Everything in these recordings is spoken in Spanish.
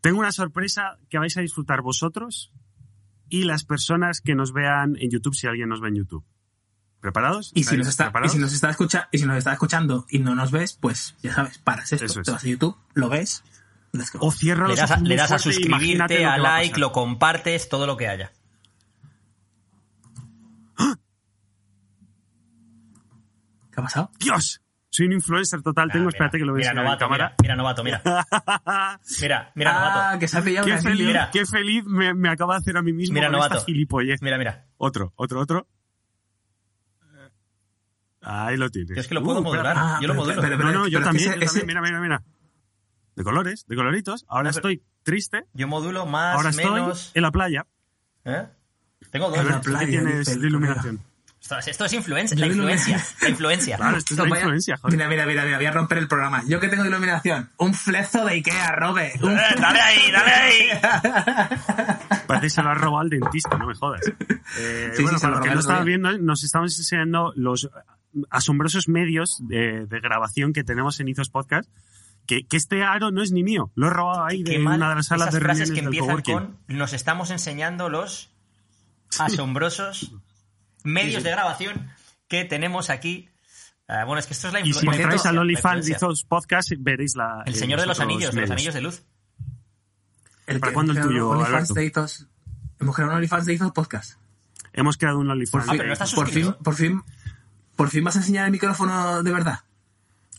Tengo una sorpresa que vais a disfrutar vosotros y las personas que nos vean en YouTube, si alguien nos ve en YouTube. ¿Preparados? Y si, nos está, y ¿Preparados? si nos está escucha, y si nos está escuchando y no nos ves, pues ya sabes, paras esto, Eso es. te vas a YouTube, lo ves. O cierra Le los das, a, le das suscribirte, a like, lo compartes, todo lo que haya. ¿Qué ha pasado? ¡Dios! Soy un influencer total. Tengo, Ah, espérate que lo veas mira, novato, cámara. Mira, mira, novato, mira. Mira, mira, ah, novato. que se ha pillado Qué una feliz. Mira. qué feliz me, me acaba de hacer a mí mismo Mira, con novato. esta gilipollez. Mira, mira. Otro, otro, otro. Ahí lo tienes. Yo es que lo puedo Uh, modular. Ah, Yo lo pero- modulo. pero- no, no, yo también, ese- yo también. Mira, mira, mira. De colores, de coloritos. Ahora estoy triste. Yo modulo más, Ahora estoy menos. en la playa. ¿Eh? Tengo dos. En la ver, ¿tú playa, ¿qué tienes de iluminación? Ostras, Esto es influencia, la influencia. La influencia. Claro, esto es la Vaya- influencia, joder. Mira, mira, mira, mira, voy a romper el programa. Yo que tengo de iluminación, un flezo de Ikea, Robe. Un- Eh, dale ahí, dale ahí. Parece que se lo has robado al dentista, no me jodas. Eh, Sí, bueno, sí, para lo los que no estaban viendo, nos estamos enseñando los asombrosos medios de, de grabación que tenemos en Izos Podcast. Que, que este aro no es ni mío, lo he robado ahí de mal una de las salas esas de frases reuniones que del empiezan con nos estamos enseñando los asombrosos medios de grabación que tenemos aquí. Ah, bueno, es que esto es la Y si me al la OnlyFans de Podcast, veréis la. El eh, señor de los anillos, de los anillos de luz. El ¿Para que cuándo el hemos creado tuyo, OnlyFans de Hemos creado un OnlyFans de Izos Podcast. Hemos creado un OnlyFans. Ah, pero no estás por fin, por fin, por fin vas a enseñar el micrófono de verdad.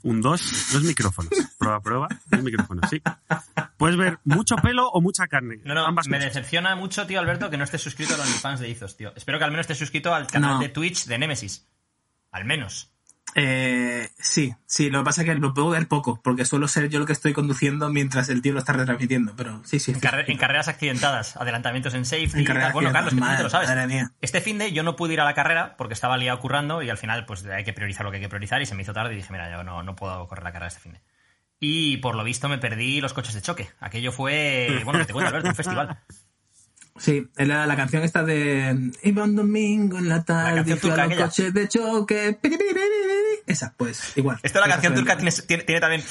Un dos, dos micrófonos. Prueba, prueba. Dos micrófonos, sí. Puedes ver mucho pelo o mucha carne. No, no, Ambas me cosas. decepciona mucho, tío Alberto, que no estés suscrito a los OnlyFans de Izos, tío. Espero que al menos estés suscrito al canal No. de Twitch de Nemesis. Al menos. Eh, sí, sí, lo que pasa es que lo puedo ver poco, porque suelo ser yo lo que estoy conduciendo mientras el tío lo está retransmitiendo, pero sí, sí. En, carre- en carreras accidentadas, adelantamientos en safety. En carreras. Bueno, Carlos, tú te lo sabes. Madre mía. Este fin de yo no pude ir a la carrera porque estaba liado currando y al final pues hay que priorizar lo que hay que priorizar y se me hizo tarde y dije, mira, yo no, no puedo correr la carrera este fin de. Y por lo visto me perdí los coches de choque. Aquello fue, bueno, que te cuento, Alberto, un festival. Sí, la, la canción esta de Iba un domingo en la tarde, canción fui a turca los coches de choque. Esa, pues, igual. Esto la Esa canción turca tiene, tiene- tiene también.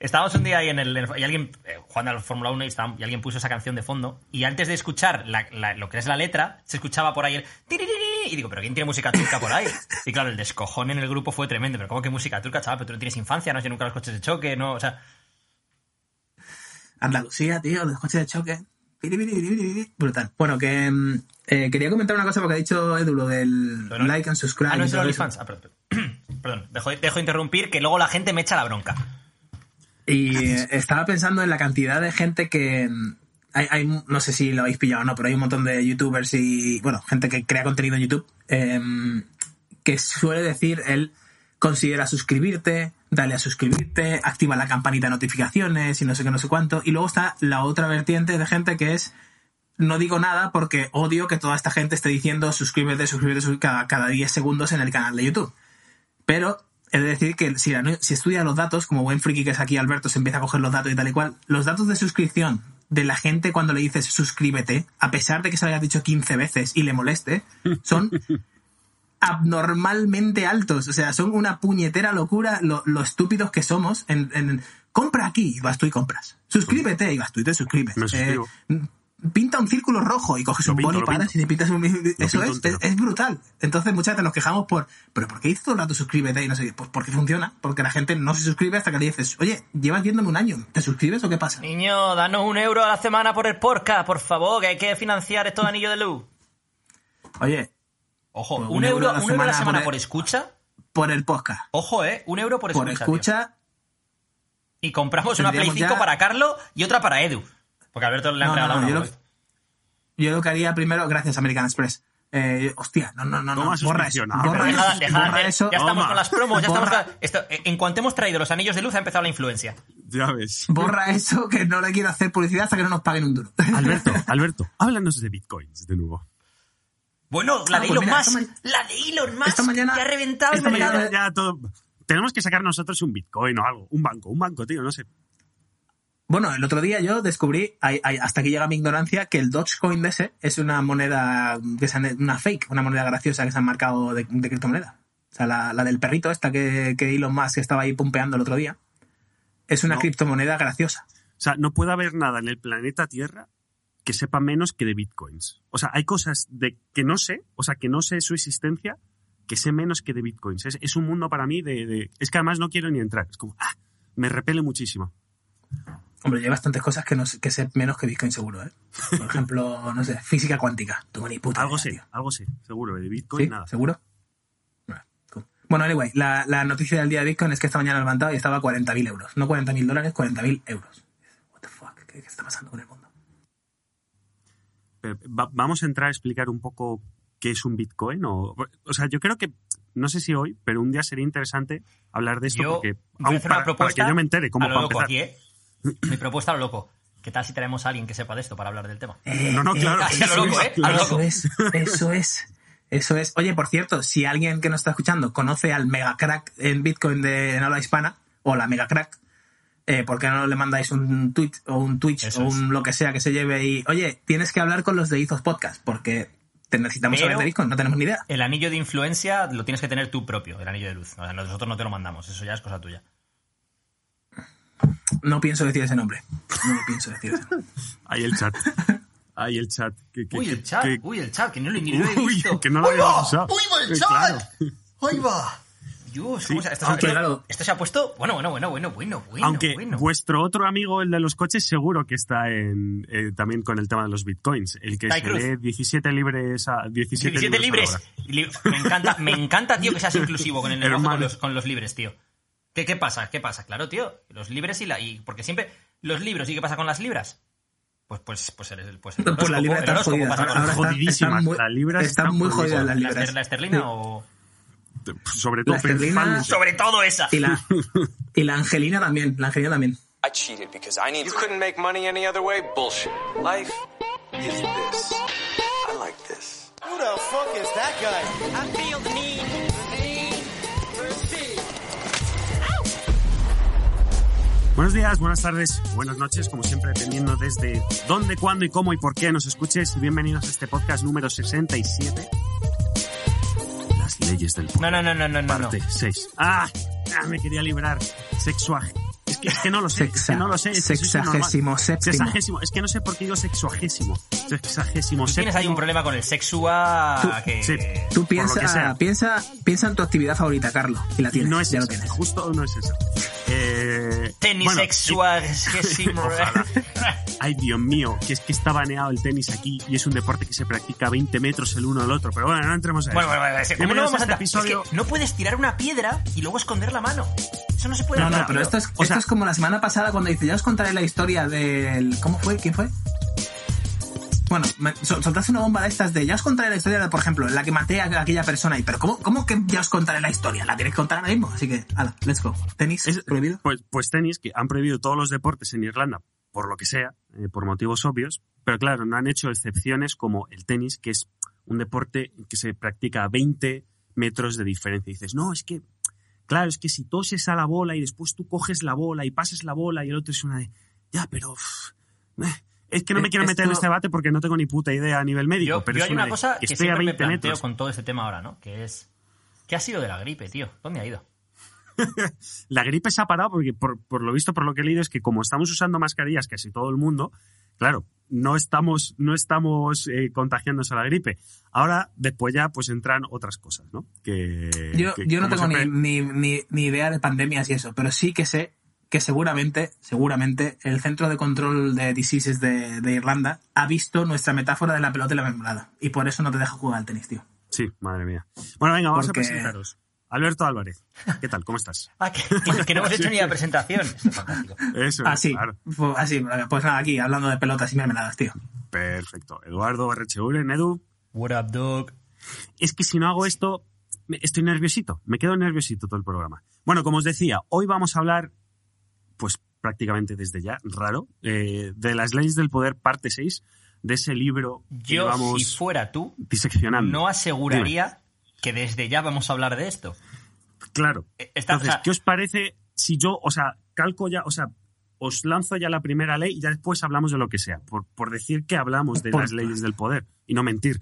Estábamos un día ahí en el. Y alguien. eh, jugando al Fórmula 1 y, estábamos- y alguien puso esa canción de fondo. Y antes de escuchar la- la- lo que es la letra, se escuchaba por ahí el. Y digo, ¿pero quién tiene música turca por ahí? Y claro, el descojón en el grupo fue tremendo. Pero ¿cómo que música turca, chaval? Pero tú no tienes infancia, no has nunca los coches de choque, no. O sea. Andalucía, tío, los coches de choque. Brutal. Bueno, que mm, eh, quería comentar una cosa porque ha dicho Edu lo del no- like and subscribe. Ah, no es el. OnlyFans. Ah, perdón. perdón. Dejo, dejo de interrumpir que luego la gente me echa la bronca. Y eh, estaba pensando en la cantidad de gente que. mm, Hay, hay- no sé si lo habéis pillado o no, pero hay un montón de youtubers y, bueno, gente que crea contenido en YouTube em, que suele decir él considera suscribirte, dale a suscribirte, activa la campanita de notificaciones y no sé qué, no sé cuánto. Y luego está la otra vertiente de gente que es no digo nada porque odio que toda esta gente esté diciendo suscríbete, suscríbete, cada, cada 10 segundos en el canal de YouTube. Pero he de decir que si, si estudia los datos, como buen friki que es aquí Alberto, se empieza a coger los datos y tal y cual, los datos de suscripción de la gente cuando le dices suscríbete, a pesar de que se lo hayas dicho 15 veces y le moleste, son abnormalmente altos. O sea, son una puñetera locura lo, lo estúpidos que somos en, en- compra aquí y vas tú y compras. Suscríbete y vas tú y te suscribes. Me. Eh, pinta un círculo rojo y coges Lo un pinto, boli lo para pinto. y te pintas un... Eso es, es, brutal. Entonces muchas veces nos quejamos por, pero ¿por qué dices todo el rato suscríbete y no sé qué? Pues porque funciona, porque la gente no se suscribe hasta que le dices, oye, llevas viéndome un año, ¿te suscribes o qué pasa? Niño, danos un euro a la semana por el podcast, por favor, que hay que financiar estos anillos de luz. Oye, Ojo, Pues un, un euro, euro a la un euro a la semana por escucha. por el podcast, Ojo, eh, un euro por escucha. por tío. escucha, Y compramos una Play Tendríamos 5 ya- para Carlo y otra para Edu. Porque Alberto le han No, no, regalado no, una. yo lo- yo lo que haría primero, gracias American Express, Eh, hostia, no, no, no, no. Borra eso. Borra, eso, Dejad- dejad de borra hacer- eso. ya estamos Toma. con las promos, ya estamos con- esto- en cuanto hemos traído los anillos de luz ha empezado la influencia. Ya ves. Borra eso, que no le quiero hacer publicidad hasta que no nos paguen un duro. Alberto, Alberto, háblanos de bitcoins de nuevo. Bueno, la Ah, de pues Elon mira, Musk, esta ma- la de Elon Musk, esta mañana- que ha reventado el esta mercado. mañana- Ya todo. Tenemos que sacar nosotros un bitcoin o algo. Un banco, un banco, tío, no sé. Bueno, el otro día yo descubrí, hasta que llega mi ignorancia, que el Dogecoin de ese es una moneda, que se han- una fake, una moneda graciosa que se han marcado de, de criptomoneda. O sea, la, la del perrito esta que, que Elon Musk estaba ahí pumpeando el otro día, es una No. criptomoneda graciosa. O sea, no puede haber nada en el planeta Tierra que sepa menos que de bitcoins. O sea, hay cosas de que no sé, o sea, que no sé su existencia, que sé menos que de bitcoins. Es, es un mundo para mí de, de- Es que además no quiero ni entrar. Es como, ah, me repele muchísimo. Hombre, hay bastantes cosas que, no, sé- que sé menos que Bitcoin seguro, ¿eh? Por ejemplo, no sé, física cuántica. Tengo ni puta Algo idea, tío. algo sé, seguro. De bitcoin ¿Sí? nada. ¿Seguro? Bueno, anyway, la, la noticia del día de Bitcoin es que esta mañana he levantado y estaba a 40.000 euros. No 40.000 dólares, 40.000 euros. What the fuck, ¿Qué, qué está pasando con el mundo? Pero, va- vamos a entrar a explicar un poco qué es un bitcoin. O, o sea, yo creo que, no sé si hoy, pero un día sería interesante hablar de esto Yo porque, voy a aún hacer para, una propuesta para que yo me entere, como a lo loco empezar. aquí, ¿eh? Mi propuesta a lo loco. ¿Qué tal si traemos a alguien que sepa de esto para hablar del tema? Eh, No, no, eh, claro. Lo loco, ¿eh? A lo Eso es, eso es. Eso es. Oye, por cierto, si alguien que nos está escuchando conoce al mega crack en Bitcoin de en habla hispana, o la mega crack, eh, ¿por qué no le mandáis un tweet o un Twitch Eso o es. un lo que sea que se lleve y, oye, tienes que hablar con los de Izos Podcast, porque te necesitamos Pero- saber de Bitcoin, no tenemos ni idea. El anillo de influencia lo tienes que tener tú propio, el anillo de luz. O sea, nosotros no te lo mandamos, eso ya es cosa tuya. No pienso decir ese nombre. No pienso decir ese nombre. Ahí el chat. Ahí el chat. Que- que- Uy, el chat, que- uy, el chat, que no lo, ni lo he Uy, visto. que no lo habíamos usado. ¡Uy, va el Eh, chat! claro. ¡Ahí va! Dios, ¿cómo se- esto, se- aunque, esto- claro. esto se ha puesto. Bueno, bueno, bueno, bueno, bueno, bueno. Aunque bueno. vuestro otro amigo, el de los coches, seguro que está en, eh, también con el tema de los bitcoins. El que se Cruz. lee 17 libres a 17, 17 libres. la Me encanta, me encanta, tío, que seas inclusivo con el con los, con los libres, tío. ¿Qué, ¿Qué pasa? ¿Qué pasa? Claro, tío. Los libres y la. Y, porque siempre. Los libros, ¿y qué pasa con las libras? Pues, pues, pues, el, pues el Pues la libra está jodida. Ahora están- muy- Las libras están están muy jodidas jodidas. las ¿La, la esterlina Sí. o.? Sobre todo La esterlina- principal- Sobre todo esa. Y la, y la Angelina también, la Angelina también. I cheated because I need. You couldn't make money any other way? Bullshit. Life is this. I like this. Who the fuck is that guy? I feel the need. Buenos días, buenas tardes, buenas noches, como siempre, dependiendo desde dónde, cuándo y cómo y por qué nos escuches. Y bienvenidos a este podcast número 67. Leyes del poder. No, no, no, no, no, no. no. Parte 6. Ah, ah, me quería librar. Sexuaje. Es que, es que no lo sé, es que no lo sé. es que. Sexagésimo séptimo. Sexagésimo. Es que no sé por qué digo sexuagésimo. Sexagésimo Tú tienes ahí séptimo. un problema con el sexua Tú- que... sí. Tú lo piensa, piensa, piensa en tu actividad favorita, Carlos, y la tienes, no es ya lo esa, tienes. justo no es esa. Eh, Tenis bueno, sexuagésimo. Ojalá. Ay, Dios mío, que es que está baneado el tenis aquí y es un deporte que se practica a 20 metros el uno al otro. Pero bueno, no entremos ahí. Bueno, bueno, bueno, ¿cómo no vamos a a este entrar? episodio. Es que no puedes tirar una piedra y luego esconder la mano. Eso no se puede No, no, pero esto es, O esto sea- es como la semana pasada cuando dice, ya os contaré la historia del... ¿Cómo fue? ¿Quién fue? Bueno, me- sol- soltaste una bomba de estas de ya os contaré la historia de, por ejemplo, la que maté a aquella persona. Y, pero ¿cómo, ¿cómo que ya os contaré la historia? La tienes que contar ahora mismo. Así que, hala, let's go. ¿Tenis Es- prohibido? Pues, pues tenis, que han prohibido todos los deportes en Irlanda, por lo que sea, eh, por motivos obvios, pero claro, no han hecho excepciones como el tenis, que es un deporte que se practica a 20 metros de diferencia. Y dices, no, es que, claro, es que si toses a la bola y después tú coges la bola y pasas la bola y el otro es una de, ya, pero... es que no me quiero meter en este debate porque no tengo ni puta idea a nivel médico, Yo, pero yo es hay una de, cosa que siempre me 20 planteo metros. con todo este tema ahora, ¿no? Que es... ¿Qué ha sido de la gripe, tío? ¿Dónde ha ido? La gripe se ha parado porque, por, por lo visto, por lo que he leído, es que como estamos usando mascarillas casi todo el mundo, claro, no estamos, no estamos eh, contagiándonos a la gripe. Ahora, después ya, pues entran otras cosas, ¿no? Que, Yo, que, yo no tengo ni, siempre- ni, ni, ni idea de pandemias y eso, pero sí que sé que seguramente, seguramente, el Centro de Control de Diseases de, de Irlanda ha visto nuestra metáfora de la pelota y la mermelada. Y por eso no te deja jugar al tenis, tío. Sí, madre mía. Bueno, venga, vamos Porque- a presentaros. Alberto Álvarez, ¿qué tal? ¿Cómo estás? Ah, que, que- que no hemos hecho ni la presentación. Esto es fantástico. Eso, Así, claro. pues, así, pues nada, aquí hablando de pelotas y mermeladas, tío. Perfecto. Eduardo Berrecheure, Edu. What up, dog? Es que si no hago esto, estoy nerviosito, me quedo nerviosito todo el programa. Bueno, como os decía, hoy vamos a hablar, pues prácticamente desde ya, raro, eh, de las leyes del poder, parte 6, de ese libro que Yo, vamos si fuera tú, diseccionando. no aseguraría que desde ya vamos a hablar de esto. Claro. Eh, Entonces, o sea- ¿qué os parece si yo, o sea, calco ya, o sea, os lanzo ya la primera ley y ya después hablamos de lo que sea, por, por decir que hablamos de Por- las leyes del poder y no mentir.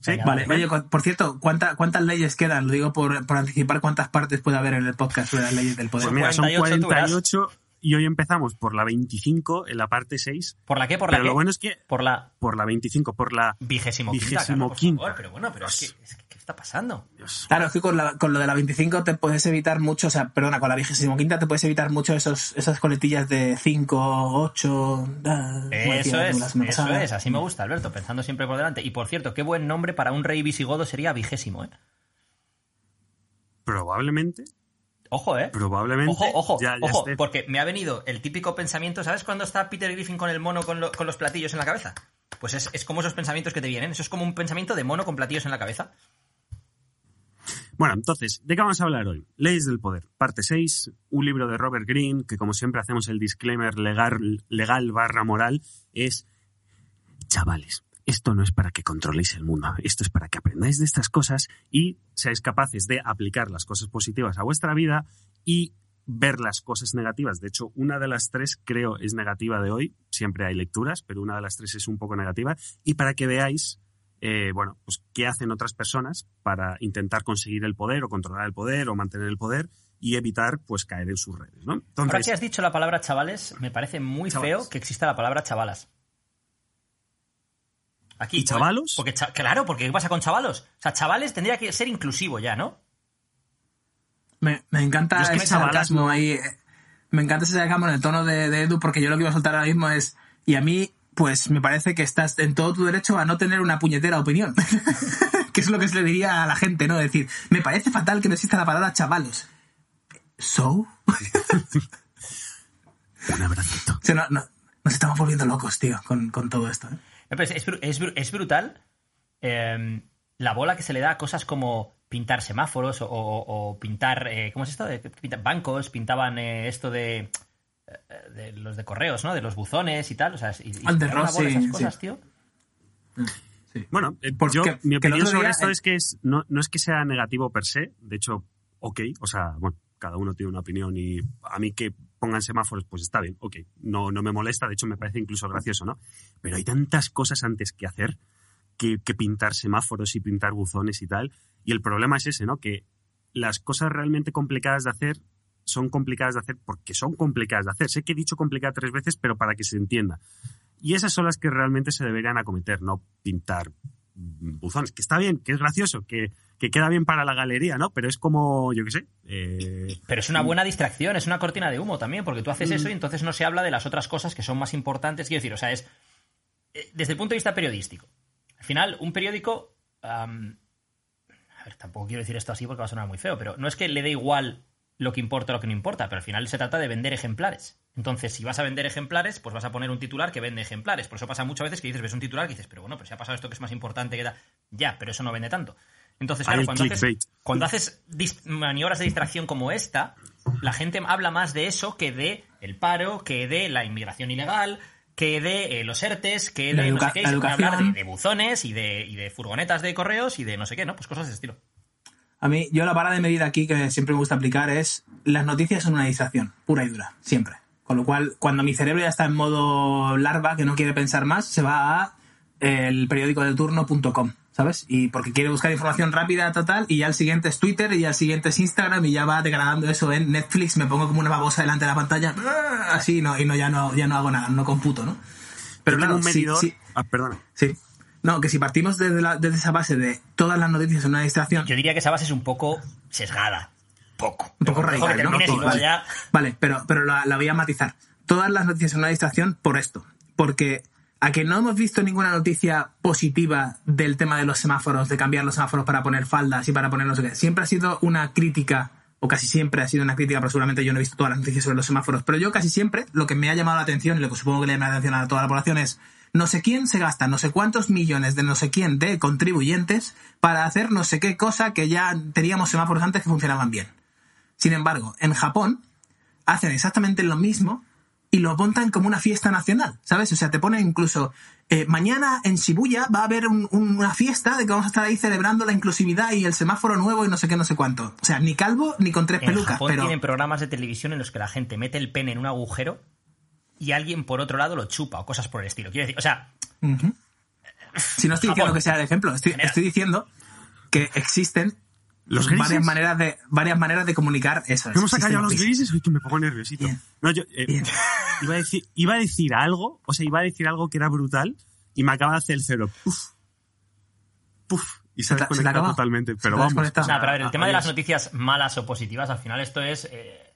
¿Sí? Venga, Vale, vale. oye, cu- por cierto, ¿cuánta- ¿cuántas leyes quedan? Lo digo por, por anticipar cuántas partes puede haber en el podcast sobre las leyes del poder. Pues mira, son 48, tú verás. 48 y hoy empezamos por la 25 en la parte 6, ¿Por la qué? ¿Por la pero qué? lo bueno es que Por la por la 25, por la... vigésimo quinta. Vigésimo quinta. favor, pero bueno, pero es que, es que, ¿qué está pasando? Claro, es que con, la- con lo de la 25 te puedes evitar mucho, o sea, perdona, con la 25 quinta te puedes evitar mucho esos, esas coletillas de 5, 8... Eso es, eso es, así me gusta, Alberto, pensando siempre por delante. Y por cierto, qué buen nombre para un rey visigodo sería vigésimo, ¿eh? Probablemente, Ojo, ¿eh? probablemente... Ojo, ojo, ya, ya ojo, esté. porque me ha venido el típico pensamiento, ¿sabes cuando está Peter Griffin con el mono con, lo- con los platillos en la cabeza? Pues es, es como esos pensamientos que te vienen, eso es como un pensamiento de mono con platillos en la cabeza. Bueno, entonces, ¿de qué vamos a hablar hoy? Leyes del Poder, parte 6, un libro de Robert Greene, que como siempre hacemos el disclaimer legal, legal barra moral, es, chavales, esto no es para que controléis el mundo, esto es para que aprendáis de estas cosas y seáis capaces de aplicar las cosas positivas a vuestra vida y ver las cosas negativas. De hecho, una de las tres creo es negativa de hoy, siempre hay lecturas, pero una de las tres es un poco negativa, y para que veáis eh, bueno, pues qué hacen otras personas para intentar conseguir el poder o controlar el poder o mantener el poder y evitar pues caer en sus redes, ¿no? Ahora que has dicho la palabra chavales, me parece muy Chavales. feo que exista la palabra chavalas. Aquí, ¿Y chavalos? Porque, cha- claro, porque ¿qué pasa con chavalos? O sea, chavales tendría que ser inclusivo ya, ¿no? Me, me encanta es que ese chavalas sarcasmo no- ahí. eh, Me encanta ese sarcasmo en el tono de, de Edu, porque yo lo que iba a soltar ahora mismo es. Y a mí, pues me parece que estás en todo tu derecho a no tener una puñetera opinión. que es lo que se le diría a la gente, ¿no? Decir, me parece fatal que no exista la palabra chavalos. ¿So? un abracito. O sea, no- no- nos estamos volviendo locos, tío, con, con todo esto. ¿eh? No, pero Es, es bru- es bru- es brutal eh, la bola que se le da a cosas como pintar semáforos o, o- o pintar, eh, ¿cómo es esto? Bancos, pintaban eh, esto de, eh, de los de correos, ¿no? De los buzones y tal. O sea, y, y bola Rossi, esas cosas, sí. tío. Bueno, eh, Porque- yo, que mi opinión sobre esto eh, es que es, no, no es que sea negativo per se, de hecho, ok, o sea, bueno, cada uno tiene una opinión y a mí que pongan semáforos, pues está bien, ok, no, no me molesta, de hecho me parece incluso gracioso, ¿no? Pero hay tantas cosas antes que hacer que, que pintar semáforos y pintar buzones y tal, y el problema es ese, ¿no? Que las cosas realmente complicadas de hacer son complicadas de hacer porque son complicadas de hacer. Sé que he dicho complicada tres veces, pero para que se entienda. Y esas son las que realmente se deberían acometer, no pintar buzones. Que está bien, que es gracioso, que, que queda bien para la galería, ¿no? Pero es como, yo qué sé. eh, Pero es una buena distracción, es una cortina de humo también, porque tú haces eso y entonces no se habla de las otras cosas que son más importantes. Quiero decir, o sea, es eh, desde el punto de vista periodístico. Al final, un periódico. a ver, tampoco quiero decir esto así porque va a sonar muy feo, pero no es que le dé igual lo que importa o lo que no importa, pero al final se trata de vender ejemplares. Entonces, si vas a vender ejemplares, pues vas a poner un titular que vende ejemplares. Por eso pasa muchas veces que dices, ves un titular y dices, pero bueno, pero si ha pasado esto que es más importante que da. Ya, pero eso no vende tanto. Entonces, claro, cuando haces, cuando haces maniobras de distracción como esta, la gente habla más de eso que de el paro, que de la inmigración ilegal, que de eh, los ERTES, que de no sé qué, y se a hablar de buzones y de, y de furgonetas de correos y de no sé qué, ¿no? Pues cosas de ese estilo. A mí, yo la vara de medida aquí que siempre me gusta aplicar es las noticias son una distracción, pura y dura, siempre. Con lo cual, cuando mi cerebro ya está en modo larva, que no quiere pensar más, se va a el periódico de turno.com, ¿sabes? Y porque quiere buscar información rápida, total, y ya el siguiente es Twitter, y ya el siguiente es Instagram, y ya va degradando eso en Netflix, me pongo como una babosa delante de la pantalla, así, no, y no, ya no, ya no hago nada, no computo, ¿no? Pero claro, un sí- medidor. sí, Ah, perdona. sí. No, que si partimos desde, la- desde esa base de todas las noticias son una distracción, Yo diría que esa base es un poco sesgada. Poco. Un poco radical, ¿no? luego vale. ya... Vale, pero, pero la, la voy a matizar. Todas las noticias son una distracción por esto. Porque a que no hemos visto ninguna noticia positiva del tema de los semáforos, de cambiar los semáforos para poner faldas y para poner no sé qué. Siempre ha sido una crítica, o casi siempre ha sido una crítica, pero seguramente yo no he visto todas las noticias sobre los semáforos. Pero yo casi siempre, lo que me ha llamado la atención y lo que supongo que le llama la atención a toda la población es no sé quién se gasta no sé cuántos millones de no sé quién de contribuyentes para hacer no sé qué cosa que ya teníamos semáforos antes que funcionaban bien. Sin embargo, en Japón hacen exactamente lo mismo y lo montan como una fiesta nacional, ¿sabes? O sea, te ponen incluso, eh, mañana en Shibuya va a haber un- un- una fiesta de que vamos a estar ahí celebrando la inclusividad y el semáforo nuevo y no sé qué, no sé cuánto. O sea, ni calvo ni con tres En pelucas, Japón pero... tienen programas de televisión en los que la gente mete el pene en un agujero y alguien por otro lado lo chupa o cosas por el estilo. Quiero decir, o sea, Ujú. Si no estoy Japón. diciendo que sea el ejemplo, estoy diciendo que existen ¿Los varias maneras de varias maneras de comunicar eso. ¿Hemos ya los grises. Uy, que me pongo nerviosito. Bien. No, yo, eh, Bien. Iba, a decir, iba a decir algo, o sea, iba a decir algo que era brutal y me acaba de hacer el cero. Puf. Puf. Y se Se acabado. totalmente. Pero vamos. o sea, pero a ver, el tema de las noticias malas o positivas, al final esto es eh,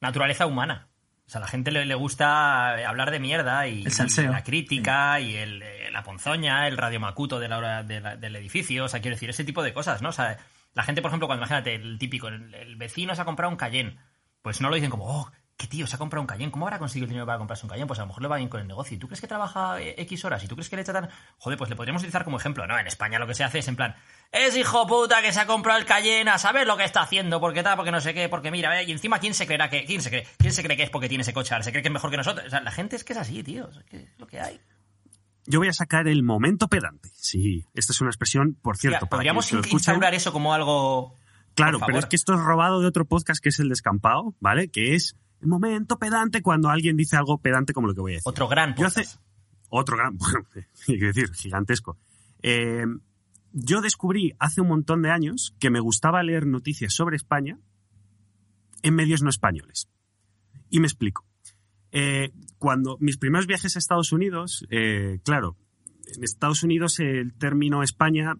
naturaleza humana. O sea, a la gente le, le gusta eh, hablar de mierda y, y la crítica y el, la ponzoña, el radiomacuto de la hora de la- del edificio. O sea, quiero decir, ese tipo de cosas, ¿no? O sea, la gente, por ejemplo, cuando imagínate, el típico, el, vecino se ha comprado un Cayenne, pues no lo dicen como, oh, qué tío, se ha comprado un Cayenne, ¿cómo habrá conseguido el dinero para comprarse un Cayenne? Pues a lo mejor le va bien con el negocio. ¿Y tú crees que trabaja eh, X horas? ¿Y tú crees que le echa tan...? Joder, pues le podríamos utilizar como ejemplo, ¿no? En España lo que se hace es en plan, es hijo puta que se ha comprado el Cayenne, a saber lo que está haciendo, porque tal, porque no sé qué, porque mira, ¿eh? y encima, ¿quién se creerá que, quién se cree, quién se cree que es porque tiene ese coche? ¿Se cree que es mejor que nosotros? O sea, la gente es que es así, tío, es lo que hay. Yo voy a sacar el momento pedante. Sí, esta es una expresión, por cierto. Para Podríamos in- escuchan. instaurar eso como algo... Claro, pero es que esto es robado de otro podcast que es el descampado, ¿vale? Que es el momento pedante cuando alguien dice algo pedante como lo que voy a decir. Otro gran Yo podcast. hace otro gran, bueno, que decir, gigantesco. Eh, yo descubrí hace un montón de años que me gustaba leer noticias sobre España en medios no españoles. Y me explico. Eh, cuando mis primeros viajes a Estados Unidos, eh, claro, en Estados Unidos el término España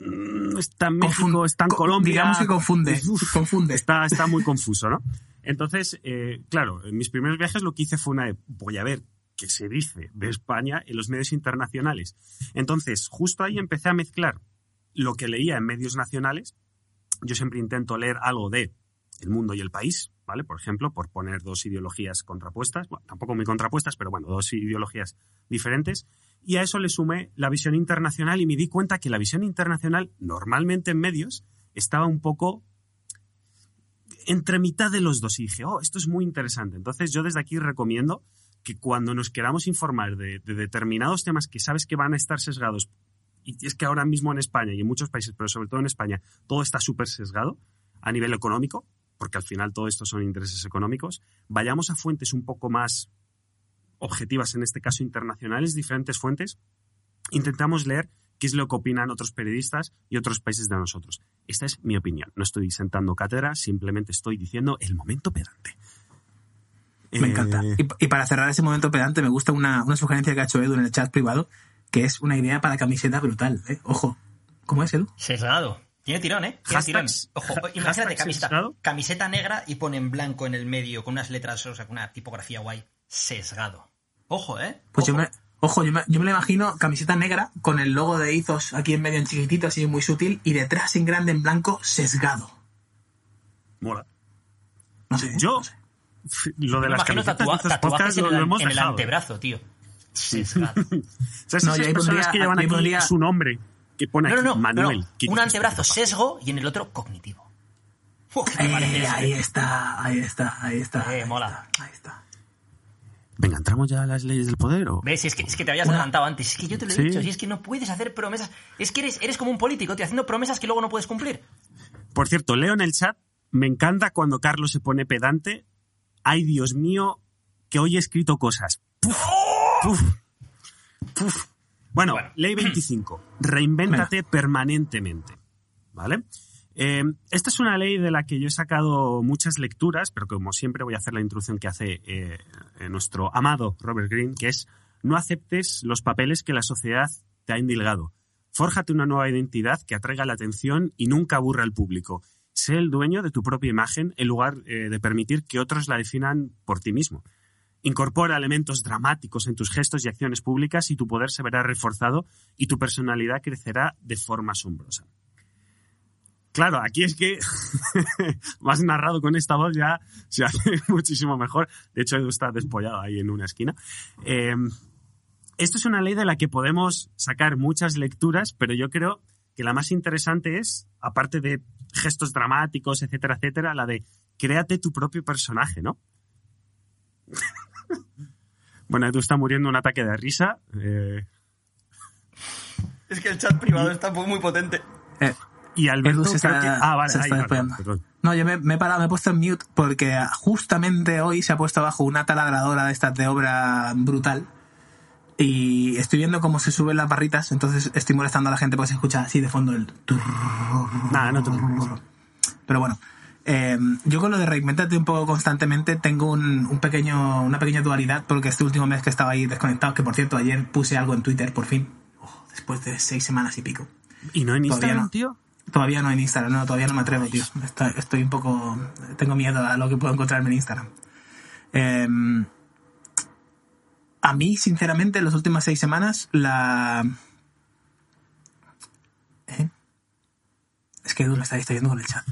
mm, está en México, Confun- está en co- Colombia. Digamos que confunde. Uf, confunde. Está, está muy confuso, ¿no? Entonces, eh, claro, en mis primeros viajes lo que hice fue una de, voy a ver qué se dice de España en los medios internacionales. Entonces, justo ahí empecé a mezclar lo que leía en medios nacionales. Yo siempre intento leer algo de el mundo y el país, ¿vale? Por ejemplo, por poner dos ideologías contrapuestas, tampoco muy contrapuestas, pero bueno, dos ideologías diferentes. Y a eso le sumé la visión internacional y me di cuenta que la visión internacional, normalmente en medios, estaba un poco entre mitad de los dos y dije, oh, esto es muy interesante. Entonces yo desde aquí recomiendo que cuando nos queramos informar de, de determinados temas que sabes que van a estar sesgados, y es que ahora mismo en España y en muchos países, pero sobre todo en España, todo está súper sesgado a nivel económico, porque al final todo esto son intereses económicos, vayamos a fuentes un poco más objetivas, en este caso internacionales, diferentes fuentes, intentamos leer qué es lo que opinan otros periodistas y otros países de nosotros. Esta es mi opinión. No estoy sentando cátedra, simplemente estoy diciendo el momento pedante. Me Eh, encanta. Y, y para cerrar ese momento pedante, me gusta una, una sugerencia que ha hecho Edu en el chat privado, que es una idea para camiseta brutal. ¿eh? Ojo. ¿Cómo es, Edu? Sesgado. Tiene tirón, ¿eh? Tiene tirón. Ojo, imagínate camiseta, camiseta negra y pone en blanco en el medio con unas letras, o sea, con una tipografía guay. Sesgado. Ojo, ¿eh? Pues yo me, ojo, yo me, yo me lo imagino camiseta negra con el logo de Izos aquí en medio en chiquitito, así muy sutil, y detrás en grande en blanco, sesgado. Mola. No sé. Yo, no sé. lo de Me las camisetas tatua- de podcasts en lo, el, lo hemos en el dejado. antebrazo, tío. Sesgado. ¿Sabes No, esas yo ahí personas pondría- que llevan ahí aquí pondría- su nombre? Que pone No, no, aquí no. no, Manuel. no. ¿Qué Un antebrazo sesgo y en el otro cognitivo. Uf, ¿qué te Eh, ahí está, ahí está, ahí está. Eh, ahí mola. está, Ahí está. Venga, ¿entramos ya a las leyes del poder o...? ¿Ves? Es que, es que te habías Una- adelantado antes. Es que yo te lo he Sí. dicho. Si es que no puedes hacer promesas. Es que eres, eres como un político, tío, haciendo promesas que luego no puedes cumplir. Por cierto, leo en el chat, me encanta cuando Carlos se pone pedante. Ay, Dios mío, que hoy he escrito cosas. Puf, puf, puf. Bueno, Bueno. ley 25. Reinvéntate permanentemente. ¿Vale? Eh, esta es una ley de la que yo he sacado muchas lecturas, pero como siempre voy a hacer la introducción que hace eh, eh, nuestro amado Robert Greene, que es no aceptes los papeles que la sociedad te ha indilgado. Fórjate una nueva identidad que atraiga la atención y nunca aburra al público. Sé el dueño de tu propia imagen en lugar eh, de permitir que otros la definan por ti mismo. Incorpora elementos dramáticos en tus gestos y acciones públicas y tu poder se verá reforzado y tu personalidad crecerá de forma asombrosa. Claro, aquí es que más narrado con esta voz ya se hace muchísimo mejor. De hecho, está despollado ahí en una esquina. Eh, esto es una ley de la que podemos sacar muchas lecturas, pero yo creo que la más interesante es, aparte de gestos dramáticos, etcétera, etcétera, la de créate tu propio personaje, ¿no? Bueno, Edu está muriendo un ataque de risa. eh, Es que el chat privado está muy potente. Eh, y Alberto se está- que- Ah, vale, se ahí, está perdón. No, yo me, me he parado, me he puesto en mute porque justamente hoy se ha puesto abajo una taladradora de estas de obra brutal y estoy viendo cómo se suben las barritas, entonces estoy molestando a la gente porque se escucha así de fondo el... Nada, no te preocupes. Pero bueno, eh, yo con lo de reinventarte un poco constantemente tengo un, un pequeño, una pequeña dualidad porque este último mes que estaba ahí desconectado, que por cierto ayer puse algo en Twitter por fin, oh, después de seis semanas y pico. ¿Y no en Instagram, no. tío? Todavía no en Instagram, no, todavía no me atrevo, tío. Estoy, estoy un poco. Tengo miedo a lo que puedo encontrarme en Instagram. Eh, a mí, sinceramente, en las últimas seis semanas, la. ¿Eh? Es que Edu lo está distrayendo con el chat.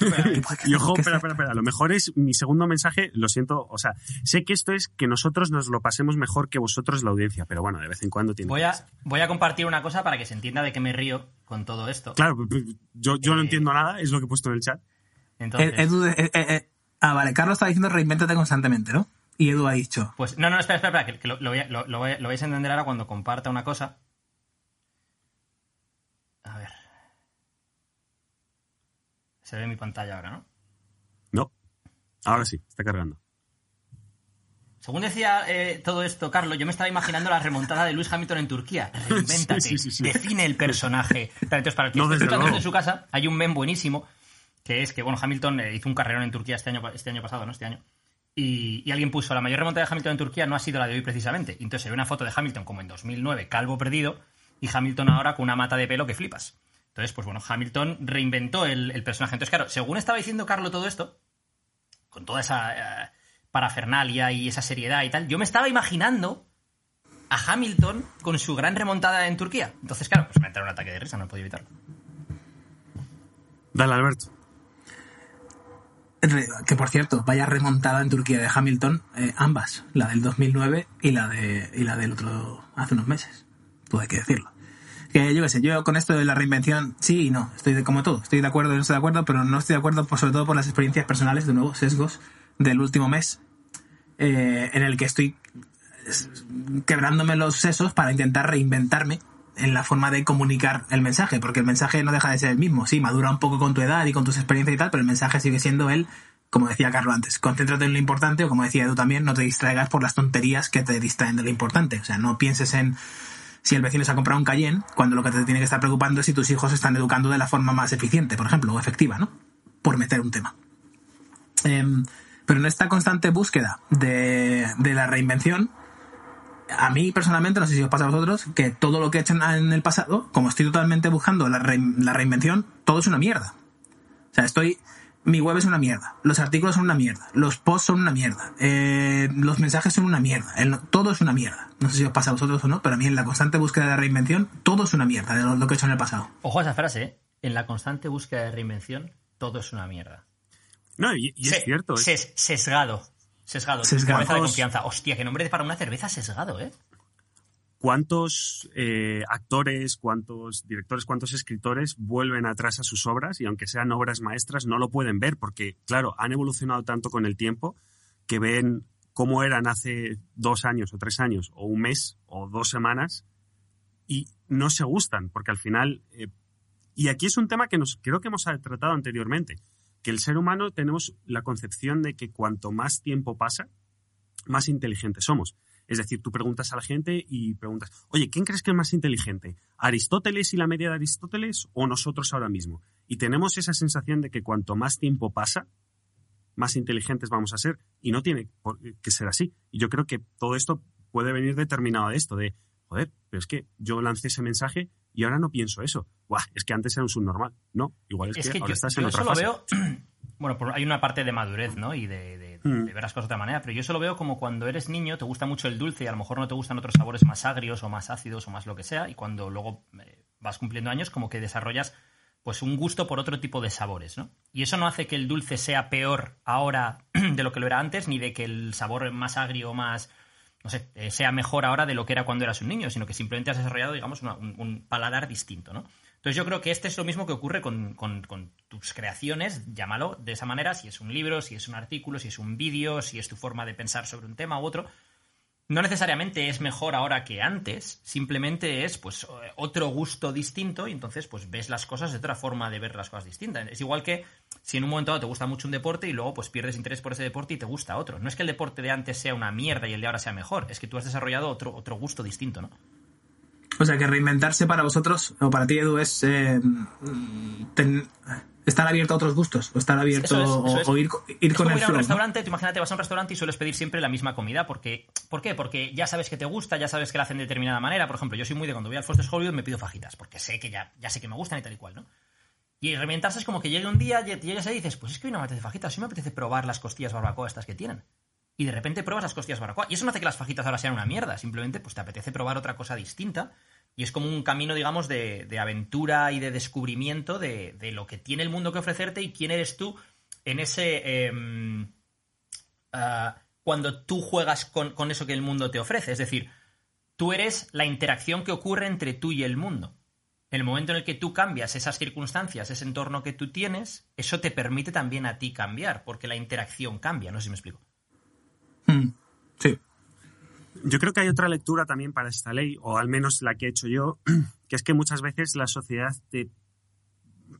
Y ojo, ¿Qué espera, espera, espera. Lo mejor es mi segundo mensaje. Lo siento, o sea, sé que esto es que nosotros nos lo pasemos mejor que vosotros, la audiencia, pero bueno, de vez en cuando tiene. Voy a, voy a compartir una cosa para que se entienda de qué me río con todo esto. Claro, yo, yo no Eh, entiendo nada, es lo que he puesto en el chat. Entonces, Eh, Edu, eh, eh, eh, Ah, vale, Carlos está diciendo reinvéntate constantemente, ¿no? Y Edu ha dicho. Pues no, no, espera, espera, espera, que, que lo, lo voy a- lo- lo voy a- lo vais a entender ahora cuando comparta una cosa. A ver. Se ve mi pantalla ahora, ¿no? No. Ahora sí, está cargando. Según decía eh, todo esto, Carlos, yo me estaba imaginando la remontada de Luis Hamilton en Turquía. Reinvéntate, Sí, sí, sí, sí. define el personaje. Entonces, para el que No, esté desde escuchando luego. desde su casa, hay un meme buenísimo, que es que, bueno, Hamilton eh, hizo un carrerón en Turquía este año, este año pasado, ¿no? Este año. Y, y alguien puso, la mayor remontada de Hamilton en Turquía no ha sido la de hoy precisamente. Y entonces se ve una foto de Hamilton como en 2009, calvo perdido, y Hamilton ahora con una mata de pelo que flipas. Entonces, pues bueno, Hamilton reinventó el, el personaje. Entonces, claro, según estaba diciendo Carlos todo esto, con toda esa eh, parafernalia y esa seriedad y tal, yo me estaba imaginando a Hamilton con su gran remontada en Turquía. Entonces, claro, pues me entró un ataque de risa, no he podido evitarlo. Dale, Alberto. Que por cierto, vaya remontada en Turquía de Hamilton, eh, ambas, la del 2009 y la, de, y la del otro hace unos meses. Todo hay que decirlo. Que yo qué sé, yo con esto de la reinvención, sí y no, estoy de, como todo, estoy de acuerdo y no estoy de acuerdo, pero no estoy de acuerdo por, sobre todo por las experiencias personales, de nuevo, sesgos del último mes, eh, en el que estoy es, quebrándome los sesos para intentar reinventarme en la forma de comunicar el mensaje, porque el mensaje no deja de ser el mismo. Sí, madura un poco con tu edad y con tus experiencias y tal, pero el mensaje sigue siendo el, como decía Carlos antes, concéntrate en lo importante o como decía Edu también, no te distraigas por las tonterías que te distraen de lo importante. O sea, no pienses en si el vecino se ha comprado un Cayenne, cuando lo que te tiene que estar preocupando es si tus hijos se están educando de la forma más eficiente, por ejemplo, o efectiva, ¿no? Por meter un tema. Em, pero en esta constante búsqueda de, de la reinvención, a mí personalmente, no sé si os pasa a vosotros, que todo lo que he hecho en, el pasado, como estoy totalmente buscando la, la reinvención, todo es una mierda. O sea, estoy. Mi web es una mierda. Los artículos son una mierda. Los posts son una mierda. eh, los mensajes son una mierda. el- todo es una mierda. No sé si os pasa a vosotros o no, pero a mí en la constante búsqueda de reinvención, todo es una mierda de lo, lo que he hecho en el pasado. Ojo a esa frase, ¿eh? En la constante búsqueda de reinvención, todo es una mierda. No, y, y es cierto. ses- sesgado. Sesgado. Sesgado. Cerveza de confianza. Hostia, qué nombre para una cerveza sesgado, ¿eh? ¿Cuántos eh, actores, cuántos directores, cuántos escritores vuelven atrás a sus obras y aunque sean obras maestras no lo pueden ver porque, claro, han evolucionado tanto con el tiempo que ven cómo eran hace dos años o tres años o un mes o dos semanas y no se gustan porque al final... eh, y aquí es un tema que nos creo que hemos tratado anteriormente, que el ser humano tenemos la concepción de que cuanto más tiempo pasa, más inteligentes somos. Es decir, tú preguntas a la gente y preguntas, oye, ¿quién crees que es más inteligente? ¿Aristóteles y la media de Aristóteles o nosotros ahora mismo? Y tenemos esa sensación de que cuanto más tiempo pasa, más inteligentes vamos a ser. Y no tiene por que ser así. Y yo creo que todo esto puede venir determinado de esto, de, joder, pero es que yo lancé ese mensaje y ahora no pienso eso. Buah, es que antes era un subnormal. No, igual es, Es que, que ahora yo, estás yo en otra fase. veo. Bueno, por- hay una parte de madurez, ¿no? Y de, de- Mm. de ver las cosas de otra manera, pero yo eso lo veo como cuando eres niño, te gusta mucho el dulce y a lo mejor no te gustan otros sabores más agrios o más ácidos o más lo que sea, y cuando luego eh, vas cumpliendo años, como que desarrollas pues un gusto por otro tipo de sabores, ¿no? Y eso no hace que el dulce sea peor ahora de lo que lo era antes, ni de que el sabor más agrio o más no sé, eh, sea mejor ahora de lo que era cuando eras un niño, sino que simplemente has desarrollado, digamos, una- un, un paladar distinto, ¿no? Entonces yo creo que este es lo mismo que ocurre con, tus creaciones, llámalo de esa manera, si es un libro, si es un artículo, si es un vídeo, si es tu forma de pensar sobre un tema u otro. No necesariamente es mejor ahora que antes, simplemente es pues otro gusto distinto y entonces pues ves las cosas de otra forma de ver las cosas distintas. Es igual que si en un momento dado te gusta mucho un deporte y luego pues pierdes interés por ese deporte y te gusta otro. No es que el deporte de antes sea una mierda y el de ahora sea mejor, es que tú has desarrollado otro, otro gusto distinto, ¿no? O sea, que reinventarse para vosotros, o para ti, Edu, es eh, ten- estar abierto a otros gustos, o estar abierto, Eso es, o, eso es. o ir, ir con el a un flow. ¿no? restaurante, tú imagínate, vas a un restaurante y sueles pedir siempre la misma comida. Porque, ¿Por qué? Porque ya sabes que te gusta, ya sabes que la hacen de determinada manera. Por ejemplo, yo soy muy de cuando voy al Foster's Hollywood me pido fajitas, porque sé que ya, ya sé que me gustan y tal y cual, ¿no? Y reventarse es como que llegue un día, lle- llegues y dices, pues es que hoy no me apetece fajitas, sí me apetece probar las costillas barbacoa estas que tienen. Y de repente pruebas las costillas barbacoa. Y eso no hace que las fajitas ahora sean una mierda, simplemente pues te apetece probar otra cosa distinta. Y es como un camino, digamos, de, de aventura y de descubrimiento de, de lo que tiene el mundo que ofrecerte y quién eres tú en ese... em, ah, cuando tú juegas con, con eso que el mundo te ofrece. Es decir, tú eres la interacción que ocurre entre tú y el mundo. En el momento en el que tú cambias esas circunstancias, ese entorno que tú tienes, eso te permite también a ti cambiar, porque la interacción cambia, no sé si me explico. Mm, Sí. Yo creo que hay otra lectura también para esta ley, o al menos la que he hecho yo, que es que muchas veces la sociedad te,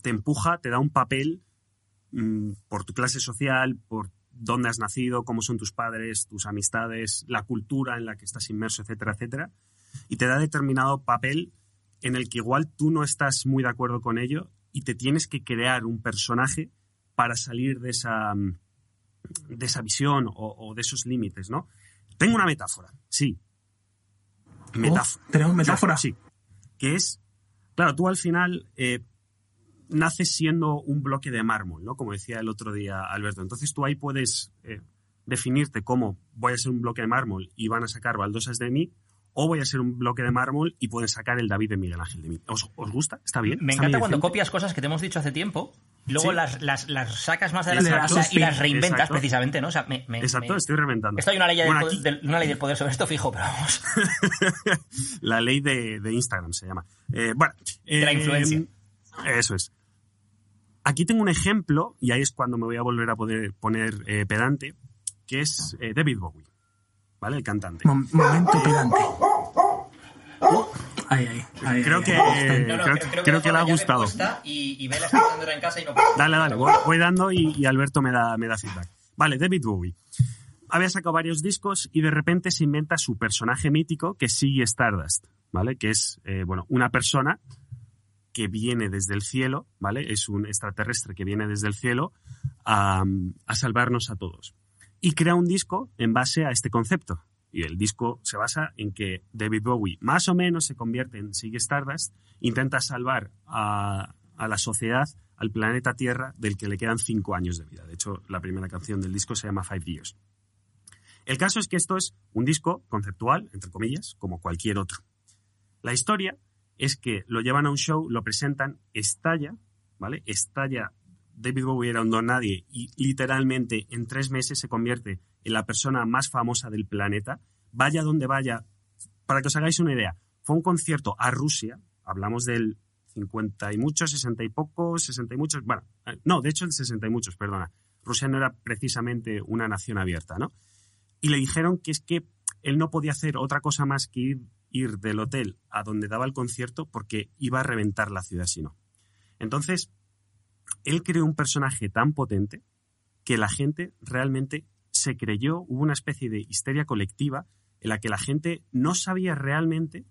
empuja, te da un papel mm, por tu clase social, por dónde has nacido, cómo son tus padres, tus amistades, la cultura en la que estás inmerso, etcétera, etcétera, y te da determinado papel en el que igual tú no estás muy de acuerdo con ello y te tienes que crear un personaje para salir de esa, mm, de esa visión o, o de esos límites, ¿no? Tengo una metáfora, sí. Metáfora. Oh, tenemos metáfora. Sí. Que es, claro, tú al final eh, naces siendo un bloque de mármol, ¿no? Como decía el otro día Alberto. Entonces tú ahí puedes eh, definirte como voy a ser un bloque de mármol y van a sacar baldosas de mí, o voy a ser un bloque de mármol y pueden sacar el David de Miguel Ángel de mí. ¿Os, os gusta? ¿Está bien? Me ¿Está encanta cuando decente? copias cosas que te hemos dicho hace tiempo, luego Sí. las, las, las sacas más adelante y un la- y las reinventas Exacto. precisamente, ¿no? O sea, me, me- Exacto, me- estoy reventando. Esto hay una ley, del, Bueno, aquí- del- una ley del poder sobre esto fijo, pero vamos. la ley de, de Instagram se llama. Eh, bueno, De la eh, influencia. Eso es. Aquí tengo un ejemplo, y ahí es cuando me voy a volver a poder poner eh, pedante, que es eh, David Bowie, ¿vale? El cantante. Mom- momento pedante. Ay, ay, ay, Creo que, creo, creo que le ha gustado. Y, y Bella está ahora en casa y no. Dale, dale, voy, voy dando y, y Alberto me da, me da feedback. Vale, David Bowie. Había sacado varios discos y de repente se inventa su personaje mítico, que Ziggy Stardust, ¿vale? Que es, eh, bueno, una persona que viene desde el cielo, ¿vale? Es un extraterrestre que viene desde el cielo a, a salvarnos a todos. Y crea un disco en base a este concepto. Y el disco se basa en que David Bowie más o menos se convierte en Ziggy Stardust, intenta salvar a, a la sociedad, al planeta Tierra, del que le quedan cinco años de vida. De hecho, la primera canción del disco se llama Five Years. El caso es que esto es un disco conceptual, entre comillas, como cualquier otro. La historia es que lo llevan a un show, lo presentan, estalla, ¿vale? Estalla. David Bowie era un don nadie y literalmente en tres meses se convierte la persona más famosa del planeta. Vaya donde vaya. Para que os hagáis una idea, fue un concierto a Rusia, hablamos del 50 y muchos, 60 y pocos, 60 y muchos, bueno, eh, no, de hecho el 60 y muchos, perdona. Rusia no era precisamente una nación abierta, ¿no? Y le dijeron que es que él no podía hacer otra cosa más que ir, ir del hotel a donde daba el concierto porque iba a reventar la ciudad si no. Entonces, él creó un personaje tan potente que la gente realmente se creyó, hubo una especie de histeria colectiva en la que la gente no sabía realmente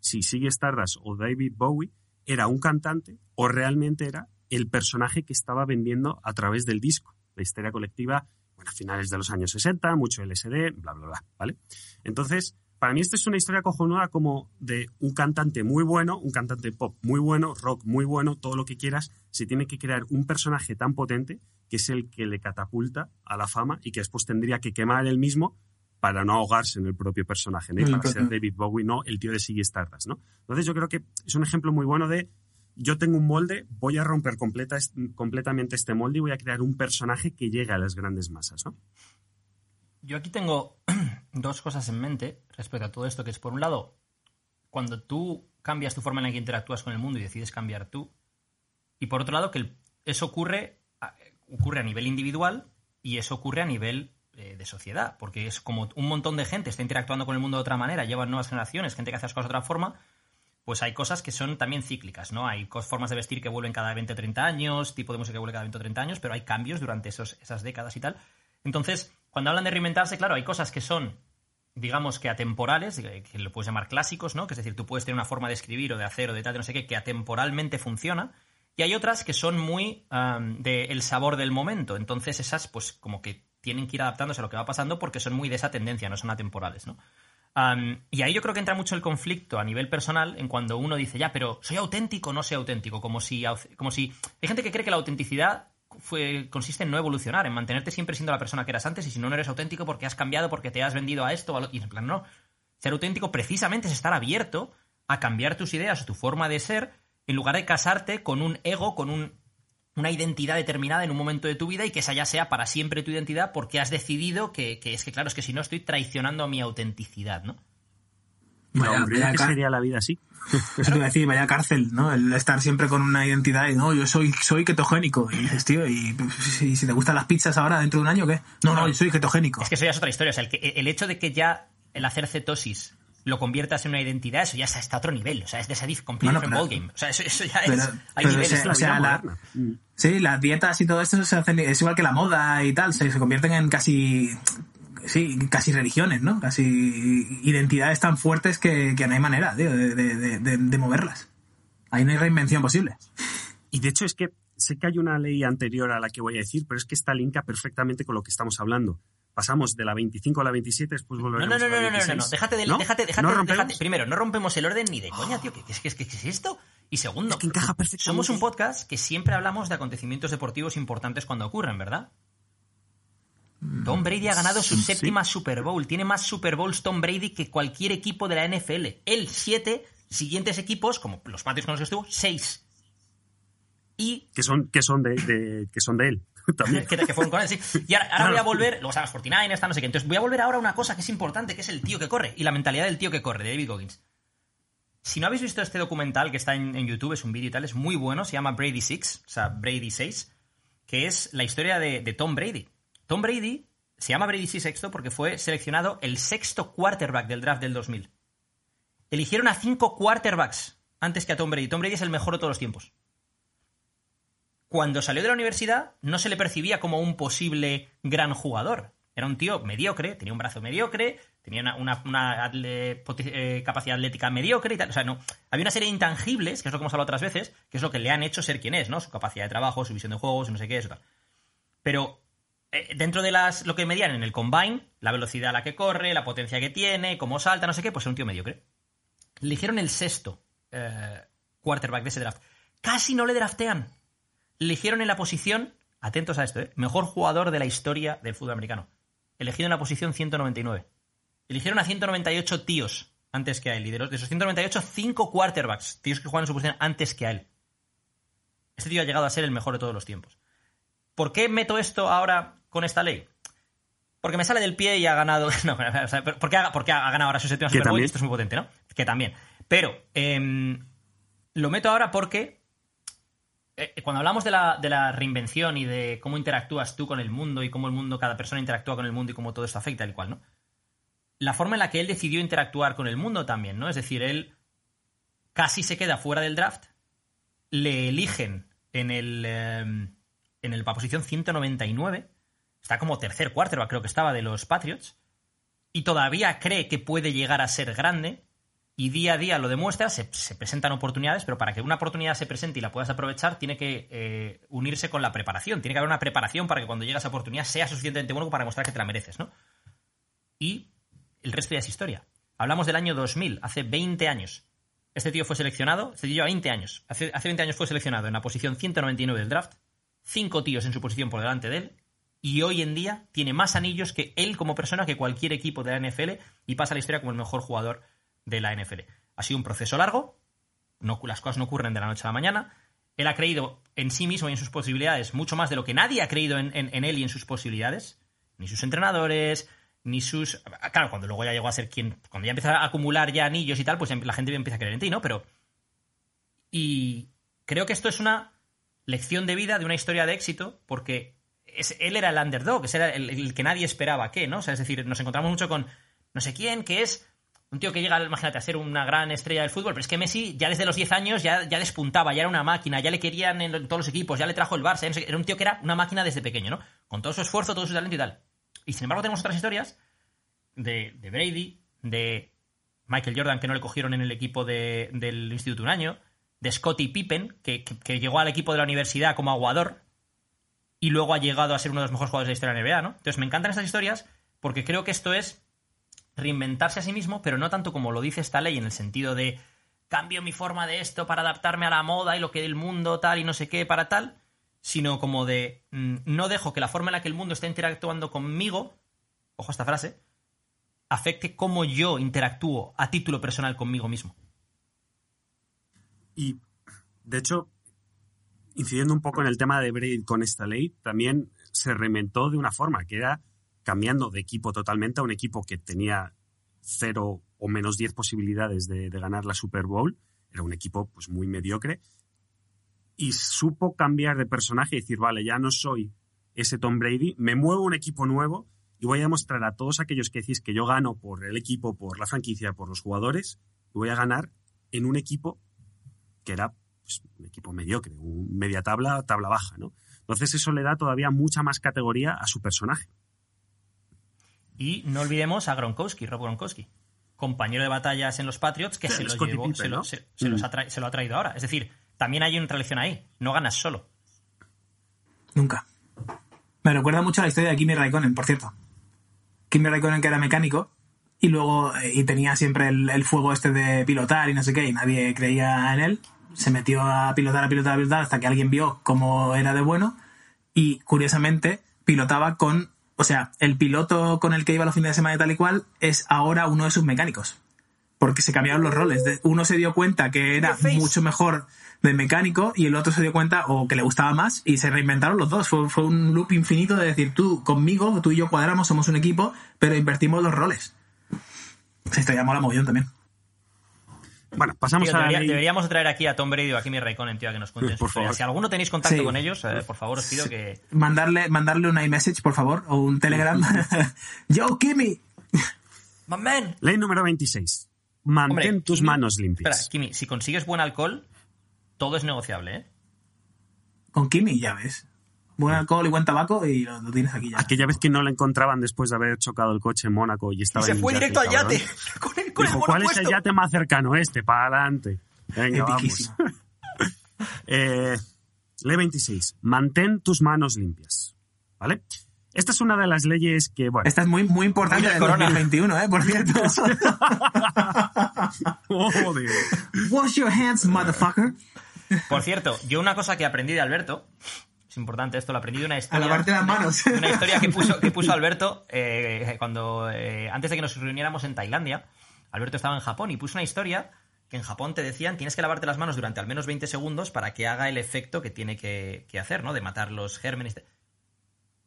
si Sigue Stardust o David Bowie era un cantante o realmente era el personaje que estaba vendiendo a través del disco. La histeria colectiva, bueno, a finales de los años 60, mucho LSD, bla, bla, bla, ¿vale? Entonces, para mí esto es una historia cojonuda como de un cantante muy bueno, un cantante pop muy bueno, rock muy bueno, todo lo que quieras, se tiene que crear un personaje tan potente que es el que le catapulta a la fama y que después tendría que quemar él mismo para no ahogarse en el propio personaje, ¿no? Para ser David Bowie, no el tío de Siggy Stardust, ¿no? Entonces yo creo que es un ejemplo muy bueno de yo tengo un molde, voy a romper completa, completamente este molde y voy a crear un personaje que llegue a las grandes masas, ¿no? Yo aquí tengo dos cosas en mente respecto a todo esto, que es por un lado, cuando tú cambias tu forma en la que interactúas con el mundo y decides cambiar tú, y por otro lado, que eso ocurre ocurre a nivel individual y eso ocurre a nivel eh, de sociedad, porque es como un montón de gente está interactuando con el mundo de otra manera, llevan nuevas generaciones, gente que hace las cosas de otra forma, pues hay cosas que son también cíclicas, ¿no? Hay formas de vestir que vuelven cada 20 o 30 años, tipo de música que vuelve cada 20 o 30 años, pero hay cambios durante esos, esas décadas y tal. Entonces, cuando hablan de reinventarse, claro, hay cosas que son, digamos que atemporales, que lo puedes llamar clásicos, ¿no? Que es decir, tú puedes tener una forma de escribir o de hacer o de tal, de no sé qué, que atemporalmente funciona. Y hay otras que son muy am, de el sabor del momento. Entonces, esas, pues, como que tienen que ir adaptándose a lo que va pasando porque son muy de esa tendencia, no son atemporales, ¿no? Y ahí yo creo que entra mucho el conflicto a nivel personal en cuando uno dice, ya, pero ¿soy auténtico o no soy auténtico? Como si, como si... Hay gente que cree que la autenticidad consiste en no evolucionar, en mantenerte siempre siendo la persona que eras antes y si no, no eres auténtico porque has cambiado, porque te has vendido a esto a lo... Y en plan, no. Ser auténtico precisamente es estar abierto a cambiar tus ideas o tu forma de ser en lugar de casarte con un ego, con un, una identidad determinada en un momento de tu vida y que esa ya sea para siempre tu identidad porque has decidido que, que es que, claro, es que si no estoy traicionando a mi autenticidad, ¿no? No, Vaya- hombre, vaya ¿qué sería la vida así? Eso te iba a decir, vaya cárcel, ¿no? El estar siempre con una identidad y no, yo soy, soy ketogénico. Y dices, tío, y, y si te gustan las pizzas ahora dentro de un año, ¿qué? No, no, yo soy ketogénico. Es que eso ya es otra historia. O sea, el, que- el hecho de que ya el hacer cetosis lo conviertas en una identidad, eso ya está, está a otro nivel. O sea, es de esa dif- complete Bueno, ballgame. O sea, eso, eso ya pero- es. Hay pero niveles. La o sea, la-. Mm. Sí, las dietas y todo esto se hacen, es igual que la moda y tal, se, se convierten en casi, sí, casi religiones, ¿no? Casi identidades tan fuertes que, que no hay manera, tío, de, de- de- moverlas. Ahí no hay reinvención posible. Y de hecho es que sé que hay una ley anterior a la que voy a decir, pero es que esta linka perfectamente con lo que estamos hablando. Pasamos de la 25 a la 27, después No, volveremos no, no, a la no, no, no, 26. no, déjate de, ¿No? déjate, déjate, ¿No déjate- primero, no rompemos el orden ni de coña, tío, ¿qué, qué, qué, qué, qué es esto? Y segundo, Es que encaja perfectamente. somos un podcast que siempre hablamos de acontecimientos deportivos importantes cuando ocurren, ¿verdad? Tom Brady ha ganado su sí. séptima Super Bowl. Tiene más Super Bowls Tom Brady que cualquier equipo de la NFL. Él, siete. Siguientes equipos, como los Patriots con los que estuvo, seis. Y Que son, que son, de, de- que son de él también. que, que fueron con él, sí. Y ahora, ahora voy a volver, luego los 49 ers no sé qué. Entonces voy a volver ahora a una cosa que es importante, que es el tío que corre y la mentalidad del tío que corre, de David Goggins. Si no habéis visto este documental que está en, en YouTube, es un vídeo y tal, es muy bueno, se llama Brady 6, o sea, Brady 6, que es la historia de, de Tom Brady. Tom Brady se llama Brady 6 sexto porque fue seleccionado el sexto quarterback del draft del 2000. Eligieron a cinco quarterbacks antes que a Tom Brady. Tom Brady es el mejor de todos los tiempos cuando salió de la universidad no se le percibía como un posible gran jugador. Era un tío mediocre, tenía un brazo mediocre, tenía una, eh, capacidad atlética mediocre y tal. O sea, no. Había una serie de intangibles, que es lo que hemos hablado otras veces, que es lo que le han hecho ser quien es, ¿no? Su capacidad de trabajo, su visión de juegos, no sé qué, eso tal. Pero dentro de las lo que medían en el combine, la velocidad a la que corre, la potencia que tiene, cómo salta, no sé qué, pues era un tío mediocre. Eligieron el sexto eh, quarterback de ese draft. Casi no le draftean eligieron en la posición, atentos a esto, ¿eh? mejor jugador de la historia del fútbol americano. Elegido en la posición 199. Eligieron a 198 tíos antes que a él. Y de, de esos 198, 5 quarterbacks, tíos que juegan en su posición antes que a él. Este tío ha llegado a ser el mejor de todos los tiempos. ¿Por qué meto esto ahora con esta ley? Porque me sale del pie y ha ganado. No, porque, ha, porque ha ganado ahora su séptima Super Bowl esto es muy potente, ¿no? Que también. Pero em, lo meto ahora porque eh, cuando hablamos de la, de la reinvención y de cómo interactúas tú con el mundo y cómo el mundo, cada persona interactúa con el mundo y cómo todo esto afecta, el cual, ¿no? La forma en la que él decidió interactuar con el mundo también, ¿no? Es decir, él casi se queda fuera del draft, le eligen en el eh, en el, la posición 199, está como tercer quarterback, creo que estaba, de los Patriots, y todavía cree que puede llegar a ser grande, y día a día lo demuestra, se, se presentan oportunidades, pero para que una oportunidad se presente y la puedas aprovechar, tiene que eh, unirse con la preparación. Tiene que haber una preparación para que cuando llegue esa oportunidad sea suficientemente bueno para demostrar que te la mereces, ¿no? Y el resto ya es historia. Hablamos del año 2000, hace 20 años. Este tío fue seleccionado, este tío lleva 20 años. Hace, hace 20 años fue seleccionado en la posición 199 del draft, cinco tíos en su posición por delante de él, y hoy en día tiene más anillos que él como persona que cualquier equipo de la NFL y pasa la historia como el mejor jugador de la NFL. Ha sido un proceso largo, no, las cosas no ocurren de la noche a la mañana. Él ha creído en sí mismo y en sus posibilidades mucho más de lo que nadie ha creído en, en- él y en sus posibilidades. Ni sus entrenadores, ni sus. Claro, cuando luego ya llegó a ser quien. Cuando ya empieza a acumular ya anillos y tal, pues la gente empieza a creer en ti, ¿no? Pero. Y creo que esto es una lección de vida de una historia de éxito, porque él era el underdog, era el, el que nadie esperaba que, ¿no? O sea, es decir, nos encontramos mucho con no sé quién, que es un tío que llega, imagínate, a ser una gran estrella del fútbol, pero es que Messi ya desde los 10 años ya, ya despuntaba, ya era una máquina, ya le querían en, todos los equipos, ya le trajo el Barça, era un tío que era una máquina desde pequeño, ¿no? Con todo su esfuerzo, todo su talento y tal. Y sin embargo tenemos otras historias de, Brady, de Michael Jordan, que no le cogieron en el equipo de- del instituto un año, de Scottie Pippen, que, que- que llegó al equipo de la universidad como aguador y luego ha llegado a ser uno de los mejores jugadores de la historia de la NBA, ¿no? Entonces me encantan estas historias porque creo que esto es reinventarse a sí mismo, pero no tanto como lo dice esta ley en el sentido de cambio mi forma de esto para adaptarme a la moda y lo que el mundo tal y no sé qué para tal, sino como de mm, no dejo que la forma en la que el mundo está interactuando conmigo, ojo a esta frase, afecte cómo yo interactúo a título personal conmigo mismo. Y, de hecho, incidiendo un poco en el tema de Brady con esta ley, también se reinventó de una forma, que era cambiando de equipo totalmente a un equipo que tenía cero o menos 10 posibilidades de, de ganar la Super Bowl. Era un equipo pues muy mediocre. Y supo cambiar de personaje y decir, vale, ya no soy ese Tom Brady, me muevo a un equipo nuevo y voy a demostrar a todos aquellos que decís que yo gano por el equipo, por la franquicia, por los jugadores, voy a ganar en un equipo que era pues, un equipo mediocre, un media tabla, tabla baja, ¿no? Entonces eso le da todavía mucha más categoría a su personaje. Y no olvidemos a Gronkowski, Rob Gronkowski, compañero de batallas en los Patriots, que Sí, se lo, Scottie llevó, Pippen, se, lo, ¿no? se- se los ha se lo ha traído ahora. Es decir, también hay una tradición ahí. No ganas solo. Nunca. Me recuerda mucho a la historia de Kimi Raikkonen, por cierto. Kimi Raikkonen que era mecánico y luego eh, y tenía siempre el, el fuego este de pilotar y no sé qué y nadie creía en él. Se metió a pilotar, a pilotar, a pilotar hasta que alguien vio cómo era de bueno y curiosamente pilotaba con, o sea, el piloto con el que iba los fines de semana y tal y cual es ahora uno de sus mecánicos. Porque se cambiaron los roles. Uno se dio cuenta que era mucho mejor de mecánico y el otro se dio cuenta o que le gustaba más y se reinventaron los dos. Fue, fue un loop infinito de decir, tú conmigo, tú y yo cuadramos, somos un equipo, pero invertimos los roles. Esa historia mola mogollón también. Bueno, pasamos Tío, a la debería- ley- deberíamos traer aquí a Tom Brady o a Kimi Raikkonen, tío, a que nos cuenten Por favor. Si alguno tenéis contacto Sí. con ellos, eh, por favor, os pido que... Mandarle, mandarle un iMessage, por favor, o un Telegram. Yo, Kimi. ¡My man! Ley número 26. Mantén Hombre, tus Kimi- manos limpias. Espera, Kimi, si consigues buen alcohol, todo es negociable, ¿eh? Con Kimi, ya ves. Buen alcohol y buen tabaco y lo, lo tienes aquí ya. Aquella vez que no la encontraban después de haber chocado el coche en Mónaco y estaba Y se en fue directo al yate. Con el, con el Dijo, ¿cuál es el puesto". yate más cercano? Este, para adelante. Venga, vamos. Eh, ley 26. Mantén tus manos limpias. ¿Vale? Esta es una de las leyes que, bueno... Esta es muy, muy importante del del corona. 2021, ¿eh? Por cierto. Joder. Wash your hands, motherfucker. Por cierto, yo una cosa que aprendí de Alberto, es importante esto, lo aprendí de una historia. lavarte las manos. de Una historia que puso, que puso Alberto eh, cuando, eh, antes de que nos reuniéramos en Tailandia. Alberto estaba en Japón y puso una historia que en Japón te decían tienes que lavarte las manos durante al menos 20 segundos para que haga el efecto que tiene que, que hacer, ¿no? De matar los gérmenes.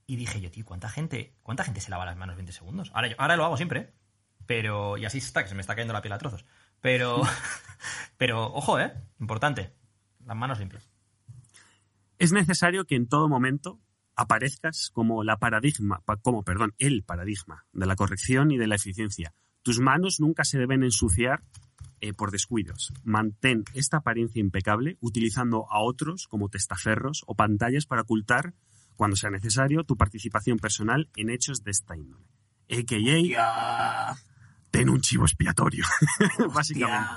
Y dije yo, tío, ¿cuánta gente, ¿cuánta gente se lava las manos 20 segundos? Ahora, yo- ahora lo hago siempre, ¿eh? Pero, y así está, que se me está cayendo la piel a trozos. Pero, pero, ojo, ¿eh? Importante. Las manos limpias. Es necesario que en todo momento aparezcas como la paradigma, pa- como, perdón, el paradigma de la corrección y de la eficiencia. Tus manos nunca se deben ensuciar eh, por descuidos. Mantén esta apariencia impecable utilizando a otros como testaferros o pantallas para ocultar, cuando sea necesario, tu participación personal en hechos de esta índole. A.K.A. Ten un chivo expiatorio, básicamente.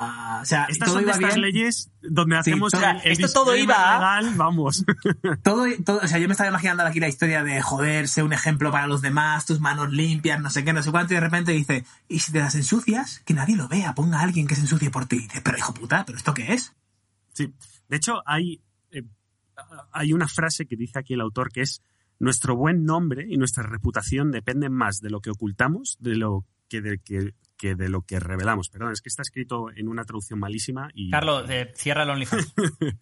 O sea, Estas todo son de iba estas bien. leyes donde Sí, hacemos todo- el, el esto todo iba legal, vamos. Todo, todo, o sea, yo me estaba imaginando aquí la historia de joder, ser un ejemplo para los demás, tus manos limpias, no sé qué, no sé cuánto, y de repente dice, y si te las ensucias, que nadie lo vea, ponga a alguien que se ensucie por ti. Y dice, pero hijo puta, ¿pero esto qué es? Sí. De hecho, hay, eh, hay una frase que dice aquí el autor que es nuestro buen nombre y nuestra reputación dependen más de lo que ocultamos de lo que de, que, que de lo que revelamos. Perdón, es que está escrito en una traducción malísima y Carlos, eh, cierra el OnlyFans.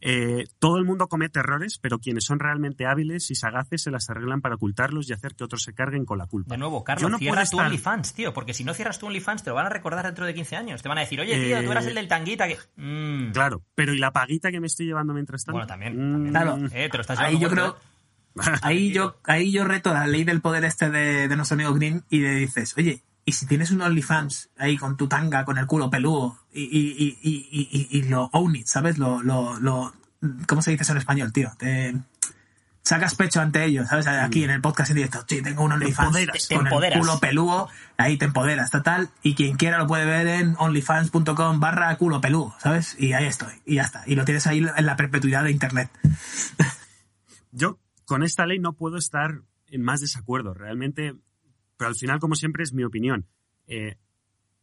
Eh, todo el mundo comete errores, pero quienes son realmente hábiles y sagaces se las arreglan para ocultarlos y hacer que otros se carguen con la culpa. De nuevo, Carlos, no cierra tu estar- OnlyFans, tío, porque si no cierras tu OnlyFans te lo van a recordar dentro de 15 años. Te van a decir, oye, tío, tú eras Eh, el del tanguita que... Mm. Claro, pero ¿y la paguita que me estoy llevando mientras tanto? Bueno, también. Mm, también. Claro. Eh, te lo estás Ahí llevando yo creo, ¿eh? ahí yo, ahí yo reto la ley del poder este de, de nuestro amigo Green y le dices, oye, y si tienes un OnlyFans ahí con tu tanga, con el culo peludo y, y, y, y, y- y lo own it, ¿sabes? Lo, lo, lo, ¿cómo se dice eso en español, tío? Te sacas pecho ante ellos, ¿sabes? Aquí en el podcast en directo, sí, tengo un OnlyFans empoderas. Te- te con empoderas. el culo peludo, ahí te empoderas, total, y quien quiera lo puede ver en onlyfans.com barra culo peludo, ¿sabes? Y ahí estoy, y ya está, y lo tienes ahí en la perpetuidad de internet. Yo con esta ley no puedo estar en más desacuerdo, realmente, pero al final, como siempre, es mi opinión. Eh,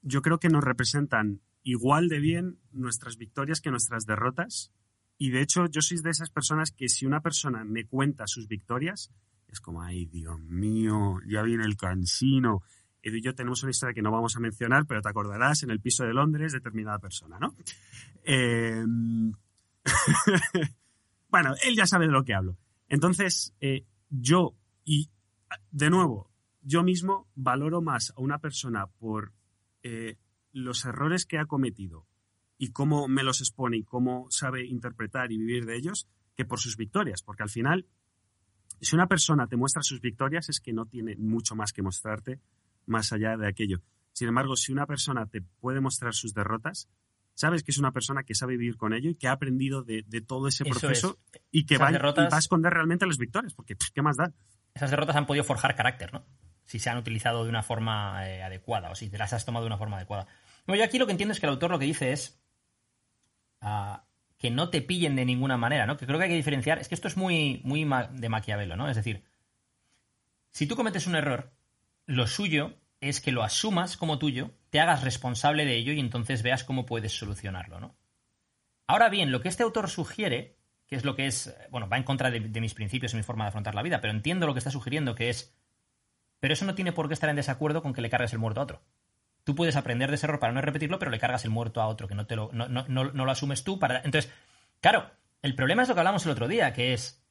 yo creo que nos representan igual de bien nuestras victorias que nuestras derrotas. Y de hecho, yo soy de esas personas que si una persona me cuenta sus victorias, es como, ay, Dios mío, ya viene el cansino. Edu y yo tenemos una historia que no vamos a mencionar, pero te acordarás en el piso de Londres, determinada persona, ¿no? Eh, bueno, él ya sabe de lo que hablo. Entonces, eh, yo, y de nuevo, yo mismo valoro más a una persona por eh, los errores que ha cometido y cómo me los expone y cómo sabe interpretar y vivir de ellos que por sus victorias, porque al final, si una persona te muestra sus victorias es que no tiene mucho más que mostrarte más allá de aquello. Sin embargo, si una persona te puede mostrar sus derrotas, sabes que es una persona que sabe vivir con ello y que ha aprendido de, de todo ese Eso proceso es. y que va, y va a esconder realmente las victorias, porque pff, ¿qué más da? Esas derrotas han podido forjar carácter, ¿no? Si se han utilizado de una forma eh, adecuada o si te las has tomado de una forma adecuada. Bueno, yo aquí lo que entiendo es que el autor lo que dice es ah, que no te pillen de ninguna manera, ¿no? Que creo que hay que diferenciar. Es que esto es muy, muy de Maquiavelo, ¿no? Es decir, si tú cometes un error, lo suyo es que lo asumas como tuyo, te hagas responsable de ello y entonces veas cómo puedes solucionarlo, ¿no? Ahora bien, lo que este autor sugiere, que es lo que es, eh, bueno, va en contra de mis principios y mi forma de afrontar la vida, pero entiendo lo que está sugiriendo, que es, pero eso no tiene por qué estar en desacuerdo con que le cargues el muerto a otro. Tú puedes aprender de ese error para no repetirlo, pero le cargas el muerto a otro, que no, te lo, no, no- no- no lo asumes tú. Para... Entonces, claro, el problema es lo que hablamos el otro día, que es,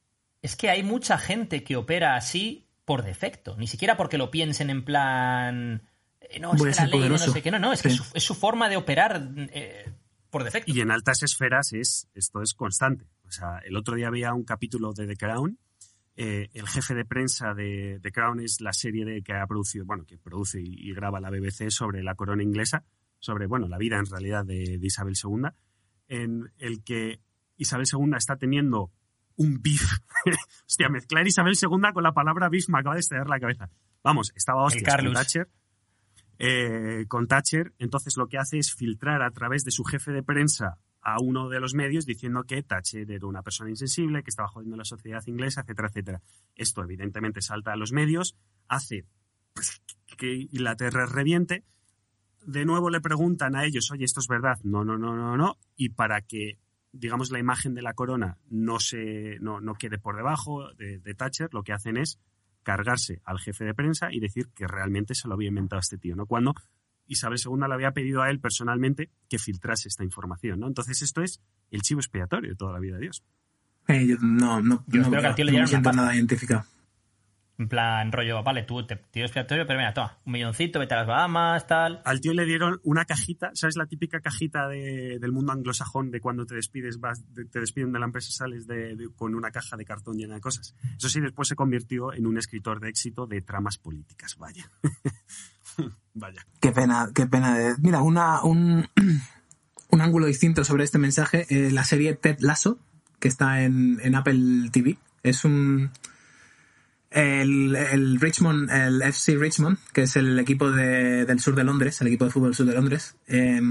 es que hay mucha gente que opera así por defecto, ni siquiera porque lo piensen en plan... eh, No, es Voy que la ley no poderoso. sé qué, no, no, es que Sí. es su, es su forma de operar eh, por defecto. Y en altas esferas es, esto es constante. O sea, el otro día había un capítulo de The Crown. Eh, el jefe de prensa de The Crown es la serie de, que ha producido, bueno, que produce y, y graba la BBC sobre la corona inglesa, sobre, bueno, la vida en realidad de, de Isabel II, en el que Isabel II está teniendo un beef. Hostia, mezclar Isabel II con la palabra beef me acaba de estallar la cabeza. Vamos, estaba hostias con Carlos. Thatcher. eh, con Thatcher, entonces lo que hace es filtrar a través de su jefe de prensa a uno de los medios diciendo que Thatcher era una persona insensible, que estaba jodiendo la sociedad inglesa, etcétera, etcétera. Esto evidentemente salta a los medios, hace que Inglaterra reviente. De nuevo le preguntan a ellos, oye, esto es verdad, no, no, no, no, no, y para que digamos la imagen de la corona no se no, no quede por debajo de, de Thatcher, lo que hacen es cargarse al jefe de prensa y decir que realmente se lo había inventado este tío, ¿no? Cuando Isabel II le había pedido a él personalmente que filtrase esta información, ¿no? Entonces esto es el chivo expiatorio de toda la vida de Dios. Eh, yo no, no, Yo no, espero que al tío le no siento nada identificado. En plan, rollo, vale, tú te tiro expiatorio, pero mira, toma, un milloncito, vete a las Bahamas, tal. Al tío le dieron una cajita, ¿sabes la típica cajita de- del mundo anglosajón de cuando te despides, vas, te despiden de la empresa, sales de- de- con una caja de cartón llena de cosas? Eso sí, después se convirtió en un escritor de éxito de tramas políticas, vaya. vaya. Qué pena, qué pena. de- Mira, un, un ángulo distinto sobre este mensaje, eh, la serie Ted Lasso, que está en, en Apple TV, es un... El, Richmond, el FC Richmond, que es el equipo de- del sur de Londres, el equipo de fútbol del sur de Londres, eh,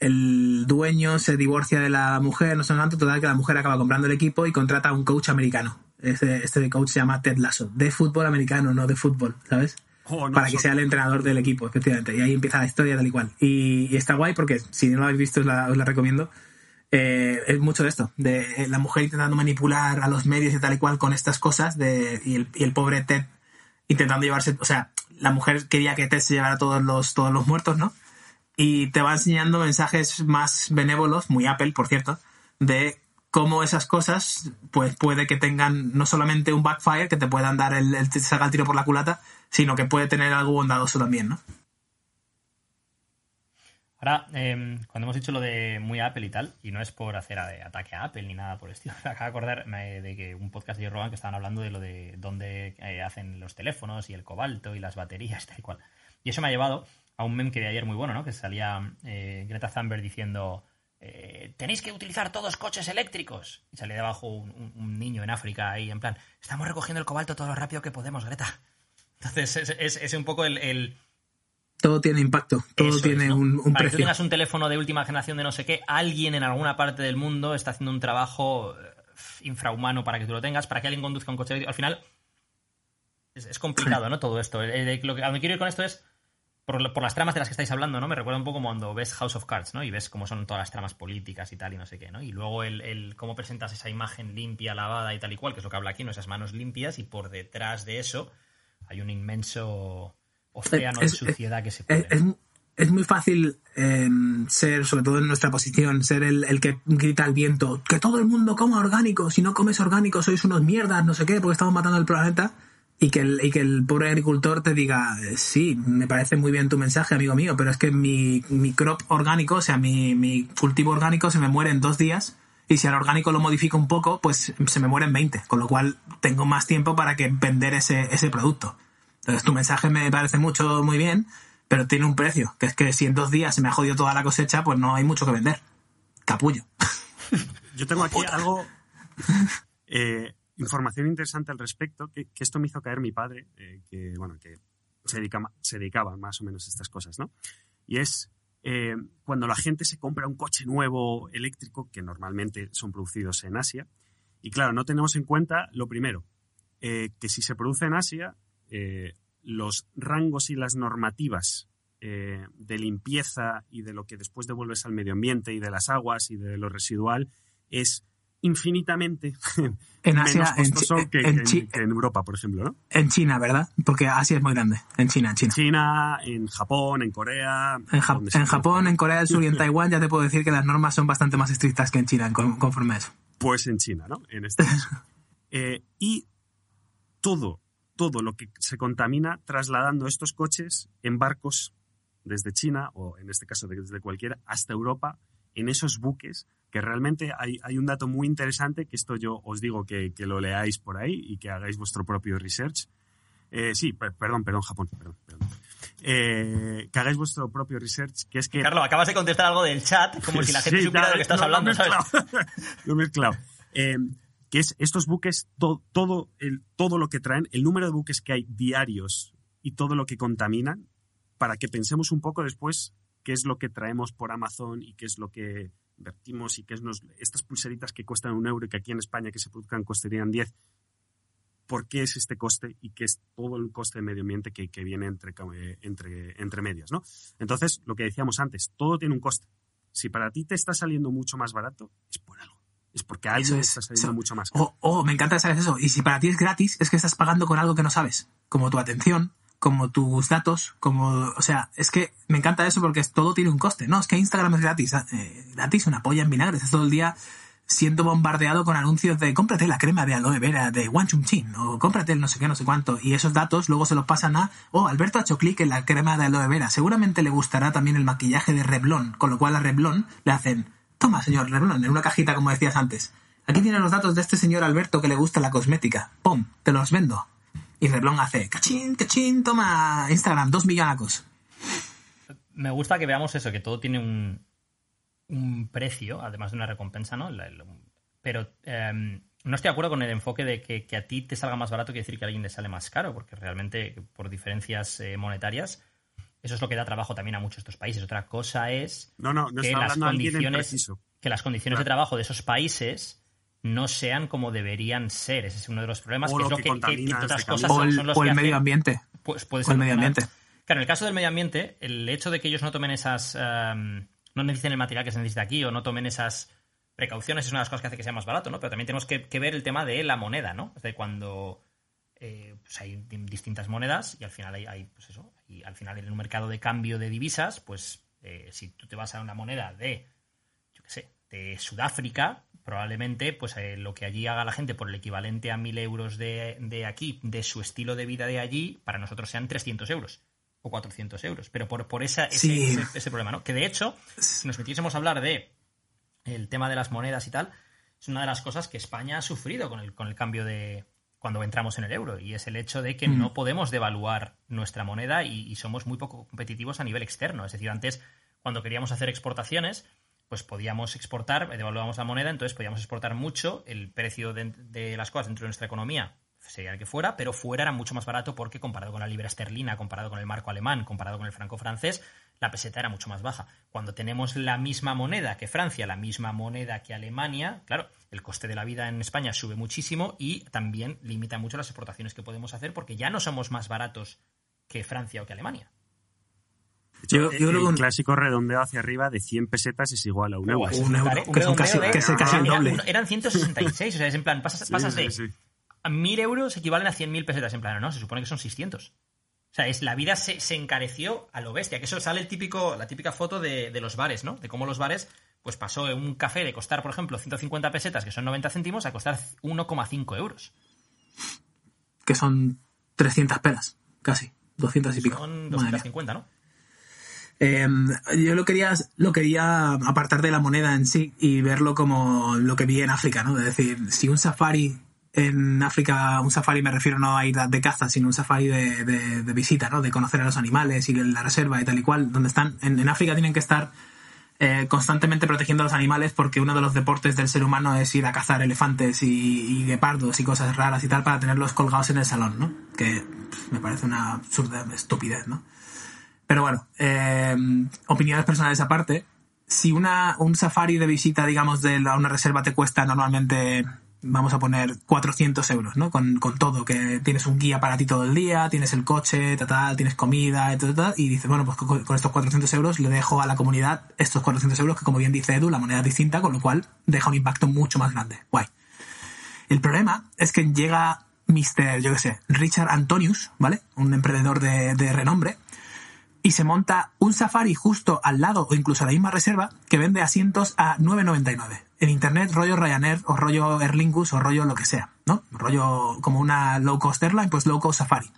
el dueño se divorcia de la mujer, no sé cuánto, total que la mujer acaba comprando el equipo y contrata a un coach americano. Este, este coach se llama Ted Lasso, de fútbol americano, no de fútbol, ¿sabes? Oh, no, para que sea el entrenador del equipo, efectivamente. Y ahí empieza la historia tal y cual. Y, y está guay porque, si no lo habéis visto, os la, os la recomiendo. Eh, es mucho de esto, de eh, la mujer intentando manipular a los medios y tal y cual con estas cosas, de, y, el, y el pobre Ted intentando llevarse, o sea, la mujer quería que Ted se llevara todos los, todos los muertos, ¿no? Y te va enseñando mensajes más benévolos, muy Apple, por cierto, de cómo esas cosas pues puede que tengan no solamente un backfire que te puedan dar el, el tiro por la culata, sino que puede tener algo bondadoso también, ¿no? Ahora, eh, cuando hemos dicho lo de muy Apple y tal, y no es por hacer ataque a Apple ni nada por el estilo, me acabo de acordarme de que un podcast de Rogan que estaban hablando de lo de dónde eh, hacen los teléfonos y el cobalto y las baterías, tal y cual. Y eso me ha llevado a un meme que vi ayer muy bueno, ¿no? Que salía eh, Greta Thunberg diciendo eh, tenéis que utilizar todos coches eléctricos. Y salía debajo un, un- un niño en África ahí en plan, estamos recogiendo el cobalto todo lo rápido que podemos, Greta. Entonces es, es- es un poco el- el Todo tiene impacto, todo eso es, tiene ¿no? un, un Para que tú tengas un teléfono de última generación de no sé qué, alguien en alguna parte del mundo está haciendo un trabajo eh, infrahumano para que tú lo tengas, para que alguien conduzca un coche eléctrico. Al final es, complicado, ¿no? Todo esto. Eh, Lo que, a quiero ir con esto es por, por las tramas de las que estáis hablando, ¿no? Me recuerda un poco cuando ves House of Cards, ¿no? Y ves cómo son todas las tramas políticas y tal y no sé qué, ¿no? Y luego el, el cómo presentas esa imagen limpia, lavada y tal y cual, que es lo que habla aquí, ¿no? Esas manos limpias y por detrás de eso hay un inmenso océano Es- de es- suciedad que se Es, puede. es, es muy fácil eh, ser, sobre todo en nuestra posición, ser el, el que grita al viento, que todo el mundo coma orgánico, si no comes orgánico sois unos mierdas, no sé qué, porque estamos matando el planeta. Y que, el, y que el pobre agricultor te diga, sí, me parece muy bien tu mensaje, amigo mío, pero es que mi, mi crop orgánico, o sea, mi, mi cultivo orgánico se me muere en dos días y si al orgánico lo modifico un poco, pues se me muere en 20, con lo cual tengo más tiempo para que vender ese, ese producto. Entonces tu mensaje me parece mucho, muy bien, pero tiene un precio, que es que si en dos días se me ha jodido toda la cosecha, pues no hay mucho que vender. Capullo. Yo tengo aquí algo, eh, información interesante al respecto, que, esto me hizo caer mi padre, eh, que, bueno, que se, dedica, se dedicaba más o menos a estas cosas, ¿no? Y es eh, cuando la gente se compra un coche nuevo eléctrico, que normalmente son producidos en Asia, y claro, no tenemos en cuenta lo primero, eh, que si se produce en Asia, los rangos y las normativas de limpieza y de lo que después devuelves al medio ambiente y de las aguas y de lo residual es infinitamente En menos Asia, en, que, en que- Chi- que en Europa, por ejemplo, ¿no? en China, ¿verdad? Porque Asia es muy grande. En China, en China. China, en Japón, en Corea. En, Ja- Japón, en Corea del Sur y en Taiwán ya te puedo decir que las normas son bastante más estrictas que en China, con- conforme a eso. Pues en China, ¿no? En este caso. Eh, y todo, todo lo que se contamina trasladando estos coches en barcos desde China, o en este caso desde cualquiera, hasta Europa, en esos buques, que realmente hay, hay un dato muy interesante, que esto yo os digo que, que lo leáis por ahí y que hagáis vuestro propio research. Eh, sí, per- perdón, perdón, Japón, perdón, perdón. Eh, que hagáis vuestro propio research, que es que... Carlos, acabas de contestar algo del chat, como si la gente Sí, supiera de lo que estás hablando, ¿sabes? Lo he mezclado. Eh, que es estos buques, to- todo, el, todo lo que traen, el número de buques que hay diarios y todo lo que contaminan, para que pensemos un poco después qué es lo que traemos por Amazon y qué es lo que vertimos y qué es nos, estas pulseritas que cuestan un euro y que aquí en España que se produzcan costarían 10. ¿Por qué es este coste y qué es todo el coste de medio ambiente que, que viene entre, eh, entre, entre medias? ¿no? Entonces, lo que decíamos antes, todo tiene un coste. Si para ti te está saliendo mucho más barato, es por algo. Es porque a alguien es, está saliendo eso. mucho más caro. Oh, oh, me encanta saber eso. Y si para ti es gratis, es que estás pagando con algo que no sabes. Como tu atención, como tus datos, como... O sea, es que me encanta eso porque todo tiene un coste. No, es que Instagram es gratis. eh, gratis, una polla en vinagre. Estás todo el día siendo bombardeado con anuncios de cómprate la crema de aloe vera de One Chum Chin o cómprate el no sé qué, no sé cuánto. Y esos datos luego se los pasan a, oh, Alberto ha hecho clic en la crema de aloe vera. Seguramente le gustará también el maquillaje de Revlon, con lo cual a Revlon le hacen, toma señor Revlon, en una cajita como decías antes. Aquí tienen los datos de este señor Alberto que le gusta la cosmética. ¡Pum! Te los vendo. Y Revlon hace, cachín, cachín, toma Instagram, dos millonacos. Me gusta que veamos eso, que todo tiene un, un precio, además de una recompensa, ¿no? La- la- pero em, no estoy de acuerdo con el enfoque de que, que a ti te salga más barato quiere decir que a alguien le sale más caro, porque realmente por diferencias eh, monetarias eso es lo que da trabajo también a muchos de estos países. Otra cosa es No, no, no que las condiciones, que las condiciones de trabajo de esos países no sean como deberían ser. Ese es uno de los problemas, O que lo es lo que que, que, entre otras este cosas. O son, el, son los o que el medio hacen- ambiente. pues puede O ser el medio ambiente. Claro, en el caso del medio ambiente, el hecho de que ellos no tomen esas. em, no necesiten el material que se necesita aquí o no tomen esas precauciones es una de las cosas que hace que sea más barato, ¿no? Pero también tenemos que, que ver el tema de la moneda, ¿no? Es de cuando eh, pues hay di- distintas monedas y al final hay, hay, pues eso, y al final en un mercado de cambio de divisas, pues eh, si tú te vas a una moneda de, de Sudáfrica, probablemente pues eh, lo que allí haga la gente por el equivalente a 1.000 euros de, de aquí, de su estilo de vida de allí, para nosotros sean 300 euros o 400 euros. Pero por, por esa, ese, Sí. ese- ese problema, ¿no? Que de hecho, si nos metiésemos a hablar de el tema de las monedas y tal, es una de las cosas que España ha sufrido con el, con el cambio de cuando entramos en el euro y es el hecho de que Mm. no podemos devaluar nuestra moneda y, y somos muy poco competitivos a nivel externo. Es decir, antes cuando queríamos hacer exportaciones, pues podíamos exportar, devaluábamos la moneda, entonces podíamos exportar mucho, el precio de, de las cosas dentro de nuestra economía sería el que fuera, pero fuera era mucho más barato porque comparado con la libra esterlina, comparado con el marco alemán, comparado con el franco francés, la peseta era mucho más baja. Cuando tenemos la misma moneda que Francia, la misma moneda que Alemania, claro, el coste de la vida en España sube muchísimo y también limita mucho las exportaciones que podemos hacer porque ya no somos más baratos que Francia o que Alemania. Yo, yo creo que un- clásico redondeo hacia arriba de 100 pesetas es igual a un euro. Un euro, que son casi- de- que es casi el doble. un- Eran 166, o sea, es en plan, pasas, Sí, pasas de sí. a 1000 euros equivalen a 100.000 pesetas. En plan, no, se supone que son 600. O sea, es, la vida se, se encareció a lo bestia. Que eso sale el típico, la típica foto de, de los bares, ¿no? De cómo los bares, pues pasó un café de costar, por ejemplo, 150 pesetas, que son 90 céntimos, a costar 1,5 euros. que son 300 pelas, casi, 200 y pico. Son Madre mía. 250, ¿no? Eh, yo lo quería, lo quería apartar de la moneda en sí y verlo como lo que vi en África, ¿no? Es decir, si un safari en África, un safari me refiero no a ir de caza, sino un safari de, de- de visita, ¿no? De conocer a los animales y la reserva y tal y cual, donde están, en, en África tienen que estar eh, constantemente protegiendo a los animales porque uno de los deportes del ser humano es ir a cazar elefantes y, y guepardos y cosas raras y tal para tenerlos colgados en el salón, ¿no? Que me parece una absurda estupidez, ¿no? Pero bueno, eh, opiniones personales aparte. Si una, un safari de visita, digamos, de la- una reserva te cuesta normalmente, vamos a poner 400 euros, ¿no? Con, con todo, que tienes un guía para ti todo el día, tienes el coche, tal, tal, tienes comida, y tal, tal, y dices, bueno, pues con, con estos 400 euros le dejo a la comunidad estos 400 euros, que como bien dice Edu, la moneda es distinta, con lo cual deja un impacto mucho más grande. Guay. El problema es que llega Mr. yo qué sé, Richard Antonius, ¿vale? Un emprendedor de, de renombre, y se monta un safari justo al lado o incluso a la misma reserva que vende asientos a 9.99. En internet, rollo Ryanair o rollo Aer Lingus o rollo lo que sea, ¿no? Rollo como una low cost airline, pues low cost safari.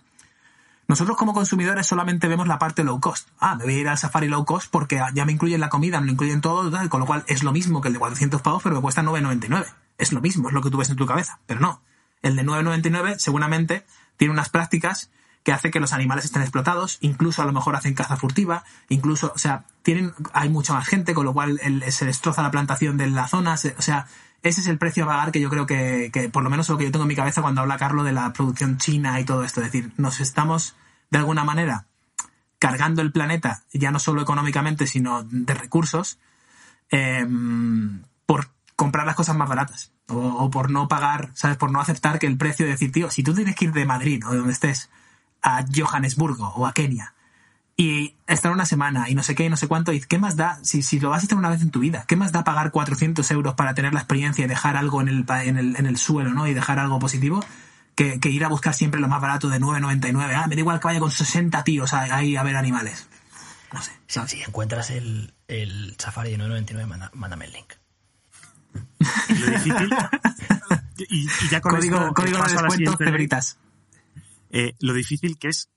Nosotros como consumidores solamente vemos la parte low cost. Ah, me voy a ir al safari low cost porque ya me incluyen la comida, me lo incluyen todo, con lo cual es lo mismo que el de 400 pavos, pero me cuesta 9,99. Es lo mismo, es lo que tú ves en tu cabeza. Pero no. El de 9,99 seguramente tiene unas prácticas que hace que los animales estén explotados, incluso a lo mejor hacen caza furtiva, incluso, o sea, tienen, hay mucha más gente, con lo cual se destroza la plantación de la zona, o sea, ese es el precio a pagar que yo creo que, por lo menos lo que yo tengo en mi cabeza cuando habla Carlos de la producción china y todo esto. Es decir, nos estamos, de alguna manera, cargando el planeta, ya no solo económicamente, sino de recursos, eh, por comprar las cosas más baratas. O, o por no pagar, ¿sabes? Por no aceptar que el precio de decir, tío, si tú tienes que ir de Madrid o de donde estés a Johannesburgo o a Kenia y estar una semana y no sé qué y no sé cuánto, y qué más da, si, si lo vas a hacer una vez en tu vida, qué más da pagar 400 euros para tener la experiencia y dejar algo en el, pa- en el, en el suelo, ¿no? Y dejar algo positivo, que, que ir a buscar siempre lo más barato de 9,99. Ah, me da igual que vaya con 60 tíos ahí a ver animales. No sé. Si, si encuentras el, el Safari de 999, manda- mándame el link. Lo difícil. y, y ya con Código, esto código de descuento, cebritas. Eh, lo difícil que es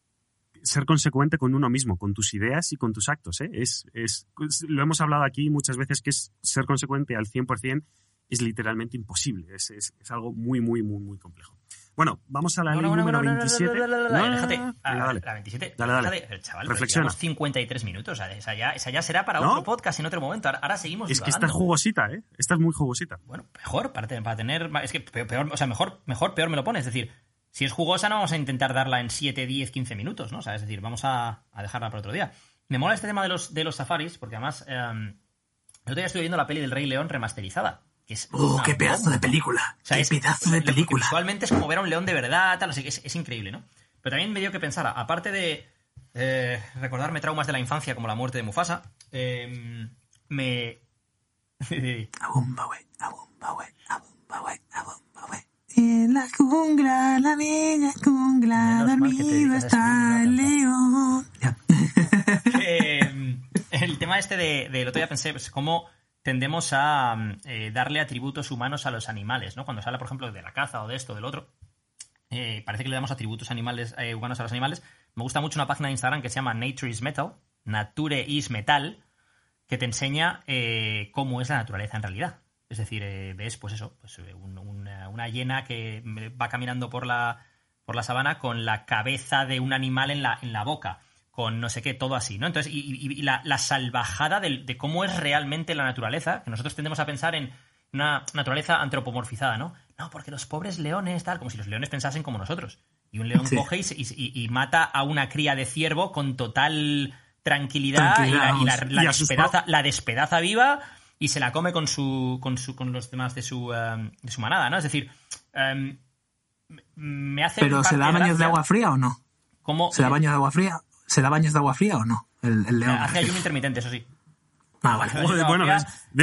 ser consecuente con uno mismo, con tus ideas y con tus actos. ¿eh? Es, es, lo hemos hablado aquí muchas veces que es ser consecuente al 100% es literalmente imposible. Es, es, es algo muy, muy, muy, muy complejo. Bueno, vamos a la ley número 27. No, déjate. venga, Ah, dale. La 27. Dale, dale. déjate. Chaval, Reflexiona. Reflexiona. 53 minutos. o sea, Esa ya, esa ya será para otro podcast en otro momento. Ahora, ahora seguimos Es que esta es jugosita, ¿eh? Esta es muy jugosita. Bueno, mejor, para, para tener. Es que peor, peor- o sea, mejor, mejor, peor me lo pones. Es decir, si es jugosa, no vamos a intentar darla en 7, 10, 15 minutos, ¿no? O sea, es decir, vamos a, a dejarla para otro día. Me mola este tema de los, de los safaris, porque además. eh, el otro día estoy viendo la peli del Rey León remasterizada. Que es ¡Oh, qué pedazo bomba. de película! O sea, ¡Qué es- pedazo de película! Visualmente es como ver a un león de verdad, tal, así que es, es increíble, ¿no? Pero también me dio que pensar, aparte de eh, recordarme traumas de la infancia como la muerte de Mufasa, eh, me... Abumba, güey, abumba, güey, abumba, güey, abumba. En la jungla, la bella jungla, dormido está el león. Eh, el tema este de, del otro día pensé, pues, cómo tendemos a eh, darle atributos humanos a los animales, ¿no? Cuando se habla, por ejemplo, de la caza o de esto o del otro, eh, parece que le damos atributos animales eh, humanos a los animales. Me gusta mucho una página de Instagram que se llama Nature is Metal, Nature is Metal, que te enseña eh, cómo es la naturaleza en realidad. Es decir, eh, ves, pues eso, pues eh, un- una, una hiena que va caminando por la, por la sabana con la cabeza de un animal en la, en la boca, con no sé qué, todo así, ¿no? Entonces, y, y- y la, la salvajada de, cómo es realmente la naturaleza, que nosotros tendemos a pensar en una naturaleza antropomorfizada, ¿no? No, porque los pobres leones, tal, como si los leones pensasen como nosotros. Y un león Sí. coge y, y- mata a una cría de ciervo con total tranquilidad, y la, y despedaza, la despedaza viva y se la come con su con su con los demás de su em, de su manada, ¿no? Es decir, em, me hace Pero ¿se da baños de agua fría o no? cómo- ¿Se da baños de agua fría? ¿Se da baños de agua fría o no? El, el león. hace ayuno intermitente, eso sí. Ah, vale. Joder, bueno, de-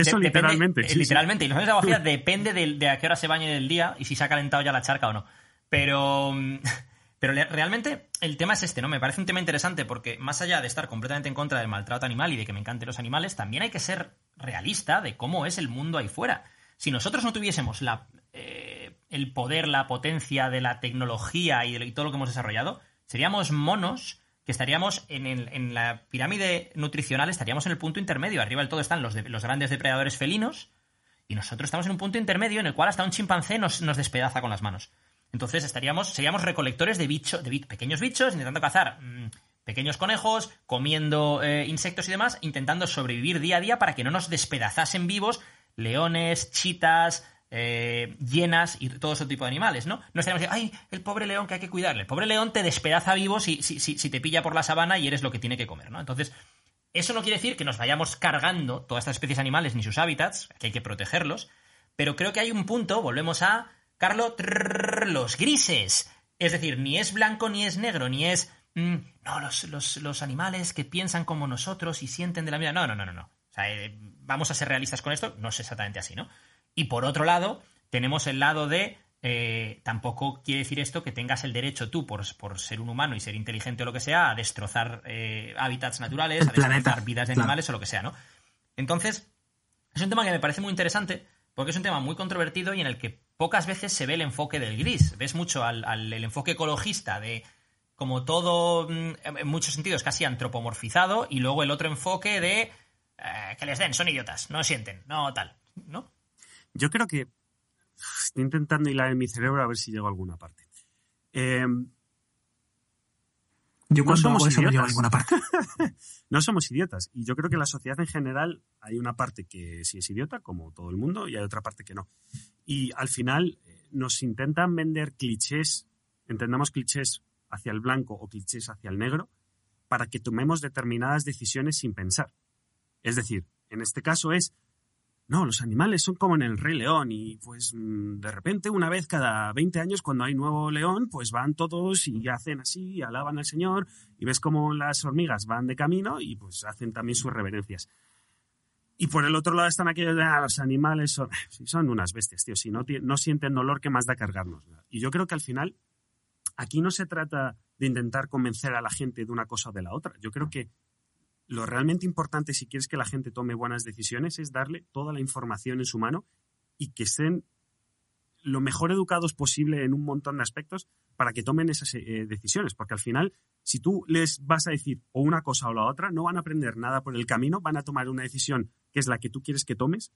eso depende- literalmente, eh, sí. literalmente. Y los baños de agua fría depende de, de a qué hora se bañe del día y si se ha calentado ya la charca o no. Pero, mm, pero realmente el tema es este, ¿no? Me parece un tema interesante porque más allá de estar completamente en contra del maltrato animal y de que me encanten los animales, también hay que ser realista de cómo es el mundo ahí fuera. Si nosotros no tuviésemos la, eh, el poder, la potencia de la tecnología y, de, todo lo que hemos desarrollado, seríamos monos que estaríamos en, en la pirámide nutricional, estaríamos en el punto intermedio. Arriba del todo están los, de- los grandes depredadores felinos y nosotros estamos en un punto intermedio en el cual hasta un chimpancé nos, despedaza con las manos. Entonces estaríamos, seríamos recolectores de bichos, de pequeños bichos, intentando cazar mm, pequeños conejos, comiendo eh, insectos y demás, intentando sobrevivir día a día para que no nos despedazasen vivos leones, chitas, eh, y todo ese tipo de animales, ¿no? No estaríamos diciendo, ay, el pobre león que hay que cuidarle. El pobre león te despedaza vivo si, si, si, si te pilla por la sabana y eres lo que tiene que comer, ¿no? Entonces, eso no quiere decir que nos vayamos cargando todas estas especies animales ni sus hábitats, que hay que protegerlos, pero creo que hay un punto, volvemos a, Carlo, trrr, los grises. Es decir, ni es blanco ni es negro, ni es, mm, no, los, los, los animales que piensan como nosotros y sienten de la misma... No, no, no, no, no. O sea, eh, vamos a ser realistas con esto, no es exactamente así, ¿no? Y por otro lado, tenemos el lado de eh, tampoco quiere decir esto que tengas el derecho tú, por, por ser un humano y ser inteligente o lo que sea, a destrozar eh, hábitats naturales, El a destrozar planeta, vidas de claro. animales o lo que sea, ¿no? Entonces, es un tema que me parece muy interesante porque es un tema muy controvertido y en el que pocas veces se ve el enfoque del gris. Ves mucho al, al- el enfoque ecologista de como todo, mm, en muchos sentidos, casi antropomorfizado y luego el otro enfoque de eh, que les den, son idiotas, no sienten, no tal, ¿no? Yo creo que estoy intentando hilar en mi cerebro a ver si llego a alguna parte. Eh, Yo no cuando somos hago eso no llego a idiotas. ninguna parte. no somos idiotas. Y yo creo que en la sociedad en general hay una parte que sí es idiota, como todo el mundo, y hay otra parte que no. Y al final eh, nos intentan vender clichés, entendamos clichés hacia el blanco o clichés hacia el negro, para que tomemos determinadas decisiones sin pensar. Es decir, en este caso es, no, los animales son como en el Rey León y pues mm, de repente una vez cada 20 años cuando hay nuevo león, pues van todos y hacen así, y alaban al Señor y ves como las hormigas van de camino y pues hacen también sus reverencias. Y por el otro lado están aquellos de "Ah, los animales son, son unas bestias, tío, si no, no sienten dolor, ¿qué más da cargarnos? Y yo creo que al final aquí no se trata de intentar convencer a la gente de una cosa o de la otra. Yo creo que lo realmente importante si quieres que la gente tome buenas decisiones es darle toda la información en su mano y que estén lo mejor educados posible en un montón de aspectos para que tomen esas eh, decisiones. Porque al final, si tú les vas a decir o una cosa o la otra, no van a aprender nada por el camino, van a tomar una decisión que es la que tú quieres que tomes,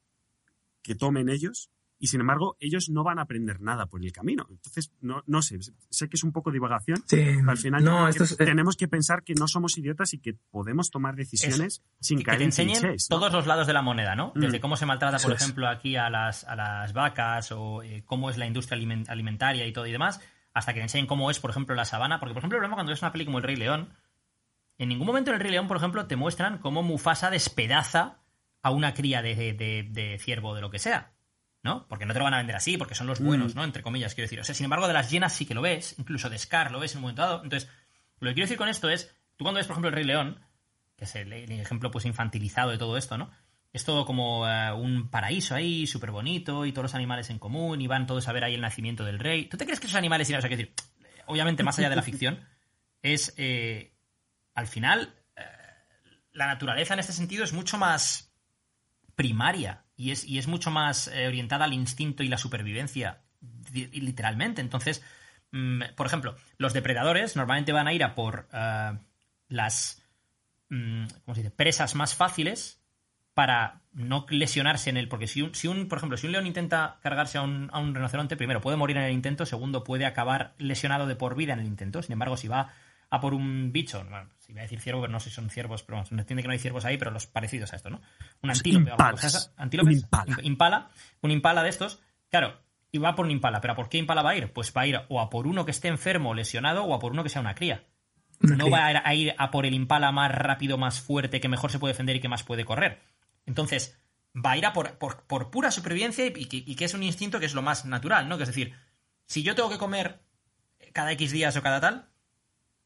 que tomen ellos, y sin embargo, ellos no van a aprender nada por el camino. Entonces, no, no sé, sé que es un poco divagación. Sí, pero al final no, que eh, tenemos que pensar que no somos idiotas y que podemos tomar decisiones sin que, que caer te en enseñen clichés, ¿no? todos los lados de la moneda, ¿no? Desde Mm. cómo se maltrata, por Eso es. ejemplo, aquí a las, a las vacas o eh, cómo es la industria alimen- alimentaria y todo y demás, hasta que te enseñen cómo es, por ejemplo, la sabana. Porque, por ejemplo, el problema cuando ves una peli como El Rey León, en ningún momento en El Rey León, por ejemplo, te muestran cómo Mufasa despedaza a una cría de, de, de- de ciervo o de lo que sea. ¿No? Porque no te lo van a vender así, porque son los buenos, Mm. ¿no? Entre comillas, quiero decir. O sea, sin embargo, de las llenas sí que lo ves, incluso de Scar lo ves en un momento dado. Entonces, lo que quiero decir con esto es, tú cuando ves, por ejemplo, El Rey León, que es el, el ejemplo pues infantilizado de todo esto, ¿no? Es todo como eh, un paraíso ahí, súper bonito, y todos los animales en común, y van todos a ver ahí el nacimiento del rey. ¿Tú te crees que esos animales irán? O sea, quiero decir, obviamente, más allá de la ficción, es, eh, al final, eh, la naturaleza en este sentido es mucho más primaria y es, y es mucho más eh, orientada al instinto y la supervivencia, literalmente. Entonces, mm, por ejemplo, los depredadores normalmente van a ir a por eh, las mm, presas más fáciles para no lesionarse en él. Porque si un, si un, por ejemplo, si un león intenta cargarse a un, a un rinoceronte, primero puede morir en el intento, segundo puede acabar lesionado de por vida en el intento. Sin embargo, si va a por un bicho, bueno, si voy a decir ciervo, pero no sé si son ciervos, pero se entiende que no hay ciervos ahí, pero los parecidos a esto, ¿no? Un antílope, o impalas. esa- antílopes, Un impala. im- impala, un impala de estos, claro, y va por un impala, pero ¿a por qué impala va a ir? Pues va a ir o a por uno que esté enfermo o lesionado o a por uno que sea una cría. Una No cría. va a ir, a por el impala más rápido, más fuerte, que mejor se puede defender y que más puede correr. Entonces, va a ir a por, por- por pura supervivencia y, y que es un instinto que es lo más natural, ¿no? Que es decir, si yo tengo que comer cada X días o cada tal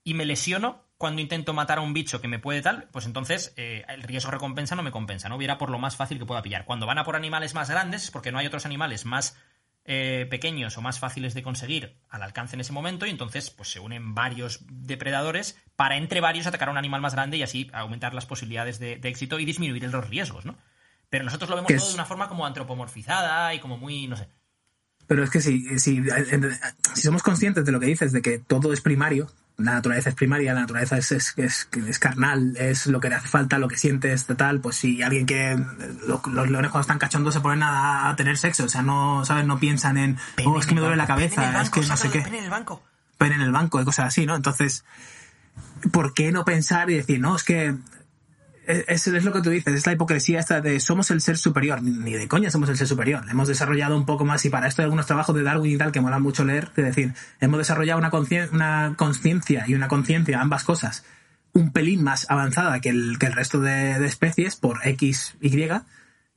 y me lesiono cuando intento matar a un bicho que me puede tal, pues entonces eh, el riesgo recompensa no me compensa, ¿no? Hubiera por lo más fácil que pueda pillar. Cuando van a por animales más grandes es porque no hay otros animales más eh, pequeños o más fáciles de conseguir al alcance en ese momento y entonces pues se unen varios depredadores para entre varios atacar a un animal más grande y así aumentar las posibilidades de, de éxito y disminuir los riesgos, ¿no? Pero nosotros lo vemos todo de una forma como antropomorfizada y como muy, no sé. Pero es que si, si, si somos conscientes de lo que dices, de que todo es primario, la naturaleza es primaria, la naturaleza es, es, es, es carnal, es lo que le hace falta, lo que sientes, tal, pues si alguien que los, los leones cuando están cachondos se ponen a, a tener sexo, o sea, no, ¿sabes? No piensan en, oh, es que me duele la cabeza, es que no sé qué, en el banco. pene en el banco y cosas así, ¿no? Entonces, ¿por qué no pensar y decir, no, es que es, es lo que tú dices, es la hipocresía esta de somos el ser superior. Ni- de coña somos el ser superior. Hemos desarrollado un poco más, y para esto hay algunos trabajos de Darwin y tal que mola mucho leer, de decir, hemos desarrollado una concien- una conciencia y una conciencia, ambas cosas, un pelín más avanzada que el, que el resto de, de especies por X, Y,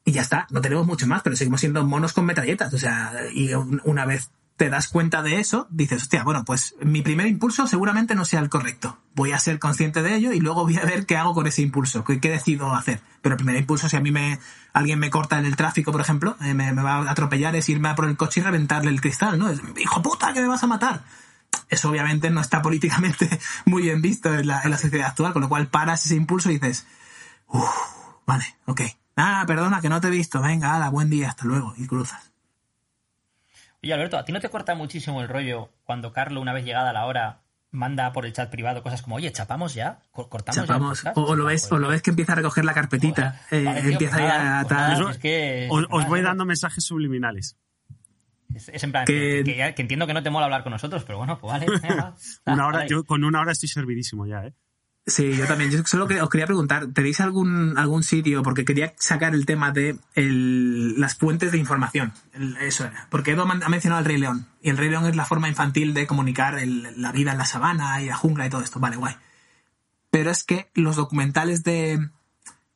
y ya está. No tenemos mucho más, pero seguimos siendo monos con metralletas. O sea, y un- una vez te das cuenta de eso, dices, hostia, bueno, pues mi primer impulso seguramente no sea el correcto. Voy a ser consciente de ello y luego voy a ver qué hago con ese impulso, qué, qué decido hacer. Pero el primer impulso, si a mí me alguien me corta en el tráfico, por ejemplo, eh, me, va a atropellar, es irme a por el coche y reventarle el cristal, ¿no? Es, hijo puta, que me vas a matar. Eso obviamente no está políticamente muy bien visto en la, en la sociedad actual, con lo cual paras ese impulso y dices, uff, vale, ok. Ah, perdona, que no te he visto, venga, hala, buen día, hasta luego, y cruzas. Oye, Alberto, ¿a ti no te corta muchísimo el rollo cuando Carlo, una vez llegada la hora, manda por el chat privado cosas como, oye, chapamos ya? ¿Co- ¿Cortamos ya Chapamos, o, lo ves, o lo ves que empieza a recoger la carpetita, eh, Vale, tío, empieza pues nada, a pues tal. nada, es que- Os, voy dando mensajes subliminales. Es, es en plan, Que- que, que- que entiendo que no te mola hablar con nosotros, pero bueno, pues vale. Una hora, yo con una hora estoy servidísimo ya, ¿eh? Sí, yo también. Yo solo que- os quería preguntar, ¿tenéis algún, algún sitio? Porque quería sacar el tema de las fuentes de información. Eso era. Porque Edo ha mencionado el Rey León. Y el Rey León es la forma infantil de comunicar la vida en la sabana y la jungla y todo esto. Vale, guay. Pero es que los documentales de,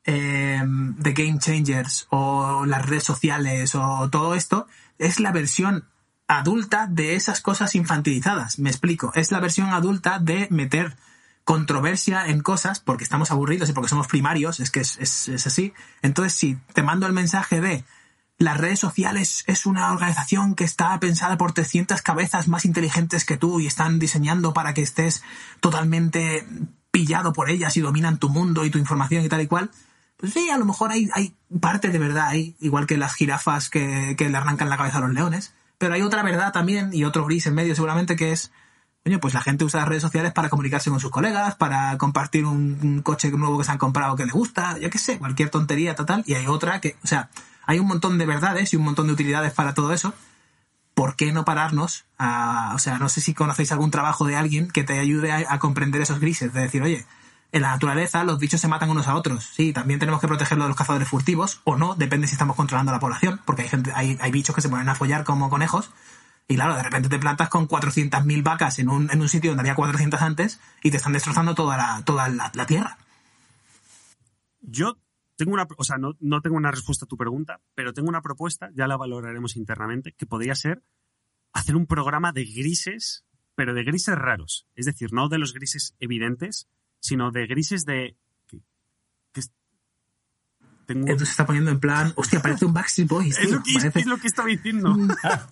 eh, de Game Changers o las redes sociales o todo esto es la versión adulta de esas cosas infantilizadas. Me explico. Es la versión adulta de meter controversia en cosas porque estamos aburridos y porque somos primarios, es que es, es- así. Entonces, si te mando el mensaje de las redes sociales es una organización que está pensada por 300 cabezas más inteligentes que tú y están diseñando para que estés totalmente pillado por ellas y dominan tu mundo y tu información y tal y cual. Pues sí, a lo mejor hay, hay parte de verdad ahí, igual que las jirafas que, que le arrancan la cabeza a los leones. Pero hay otra verdad también y otro gris en medio seguramente que es, coño, pues la gente usa las redes sociales para comunicarse con sus colegas, para compartir un, coche nuevo que se han comprado que le gusta, yo qué sé, cualquier tontería total. Y hay otra que, o sea, hay un montón de verdades y un montón de utilidades para todo eso. ¿Por qué no pararnos a, o sea, no sé si conocéis algún trabajo de alguien que te ayude a, comprender esos grises, de decir, oye, en la naturaleza los bichos se matan unos a otros. Sí, también tenemos que protegerlo de los cazadores furtivos, o no, depende si estamos controlando a la población, porque hay gente, hay bichos que se ponen a follar como conejos, y claro, de repente te plantas con 400.000 vacas en un, en un sitio donde había 400 antes, y te están destrozando toda la, toda la, tierra. Yo tengo una, o sea, no, no tengo una respuesta a tu pregunta, pero tengo una propuesta, ya la valoraremos internamente, que podría ser hacer un programa de grises, pero de grises raros. Es decir, no de los grises evidentes, sino de grises de... tengo- se está poniendo en plan, hostia, parece un Backstreet Boys. es, lo que, parece- es lo que estaba diciendo.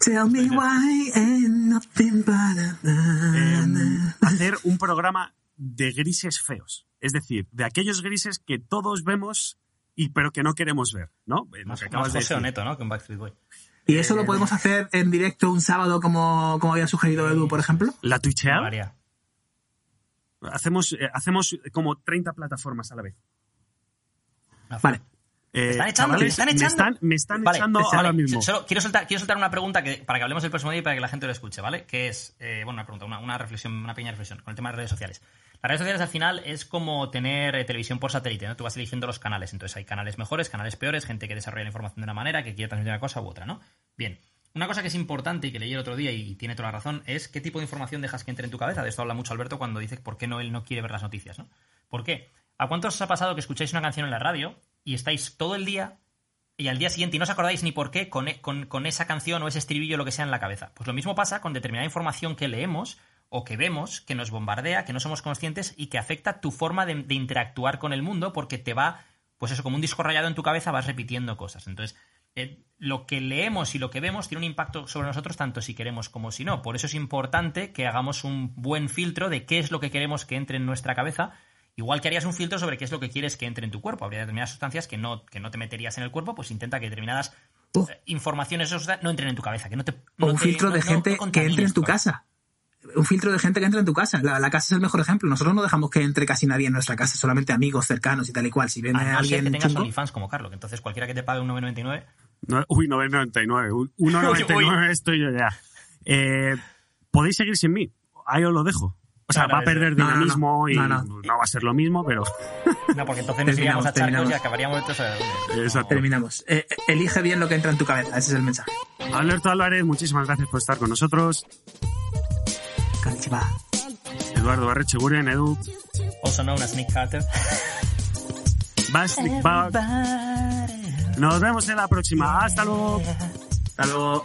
Tell me why ain't nothing but a- eh, hacer un programa de grises feos. Es decir, de aquellos grises que todos vemos y pero que no queremos ver, ¿no? Eh, Lo Más, que más de decir. Oneto, ¿no? Que un Backstreet Boy. ¿Y eso lo podemos hacer en directo un sábado como, como había sugerido Edu, por ejemplo? La Twitcheada, María. hacemos, eh, hacemos como 30 plataformas a la vez. Vale. Eh, están echando, chavales, están echando. Me están, me están Vale, echando vale, ahora mismo. Solo quiero soltar, quiero soltar una pregunta que, para que hablemos el próximo día y para que la gente lo escuche, ¿vale? Que es, eh, bueno, una pregunta, una, una reflexión, una pequeña reflexión con el tema de redes sociales. Las redes sociales al final es como tener eh, televisión por satélite, ¿no? Tú vas eligiendo los canales, entonces hay canales mejores, canales peores, gente que desarrolla la información de una manera, que quiere transmitir una cosa u otra, ¿no? Bien. Una cosa que es importante y que leí el otro día y tiene toda la razón es qué tipo de información dejas que entre en tu cabeza. De esto habla mucho Alberto cuando dice por qué no él no quiere ver las noticias, ¿no? ¿Por qué? ¿A cuántos os ha pasado que escucháis una canción en la radio y estáis todo el día y al día siguiente y no os acordáis ni por qué con, e- esa canción o ese estribillo o lo que sea en la cabeza? Pues lo mismo pasa con determinada información que leemos o que vemos, que nos bombardea, que no somos conscientes y que afecta tu forma de, de interactuar con el mundo porque te va, pues eso, como un disco rayado en tu cabeza vas repitiendo cosas. Entonces, eh, lo que leemos y lo que vemos tiene un impacto sobre nosotros tanto si queremos como si no. Por eso es importante que hagamos un buen filtro de qué es lo que queremos que entre en nuestra cabeza. Igual que harías un filtro sobre qué es lo que quieres que entre en tu cuerpo. Habría determinadas sustancias que no, que no te meterías en el cuerpo, pues intenta que determinadas Uh. eh, informaciones o sustancias no entren en tu cabeza, que no te... O no un te- filtro no- de gente no que entre en tu casa. Un filtro de gente que entre en tu casa. La, la casa es el mejor ejemplo. Nosotros no dejamos que entre casi nadie en nuestra casa, solamente amigos cercanos y tal y cual. Si viene A no ser alguien que tengas OnlyFans como Carlos, que entonces cualquiera que te pague un 9.99 No, uy, 9.99. un- Uy, 1.99 estoy yo ya. Eh, Podéis seguir sin mí. Ahí os lo dejo. O sea, No, va a perder no, no, no. dinamismo y No, no, no. va a ser lo mismo, pero No, porque entonces nos Terminamos, iríamos a charcos terminamos. y acabaríamos de. Exacto. terminamos. Eh, eh, elige bien lo que entra en tu cabeza. Ese es el mensaje. Alberto Álvarez, muchísimas gracias por estar con nosotros. Konnichiwa. Eduardo Barrecheguren, Edu, Also known as Nick Carter. Bastic Bug. Nos vemos en la próxima. Hasta luego. Hasta luego.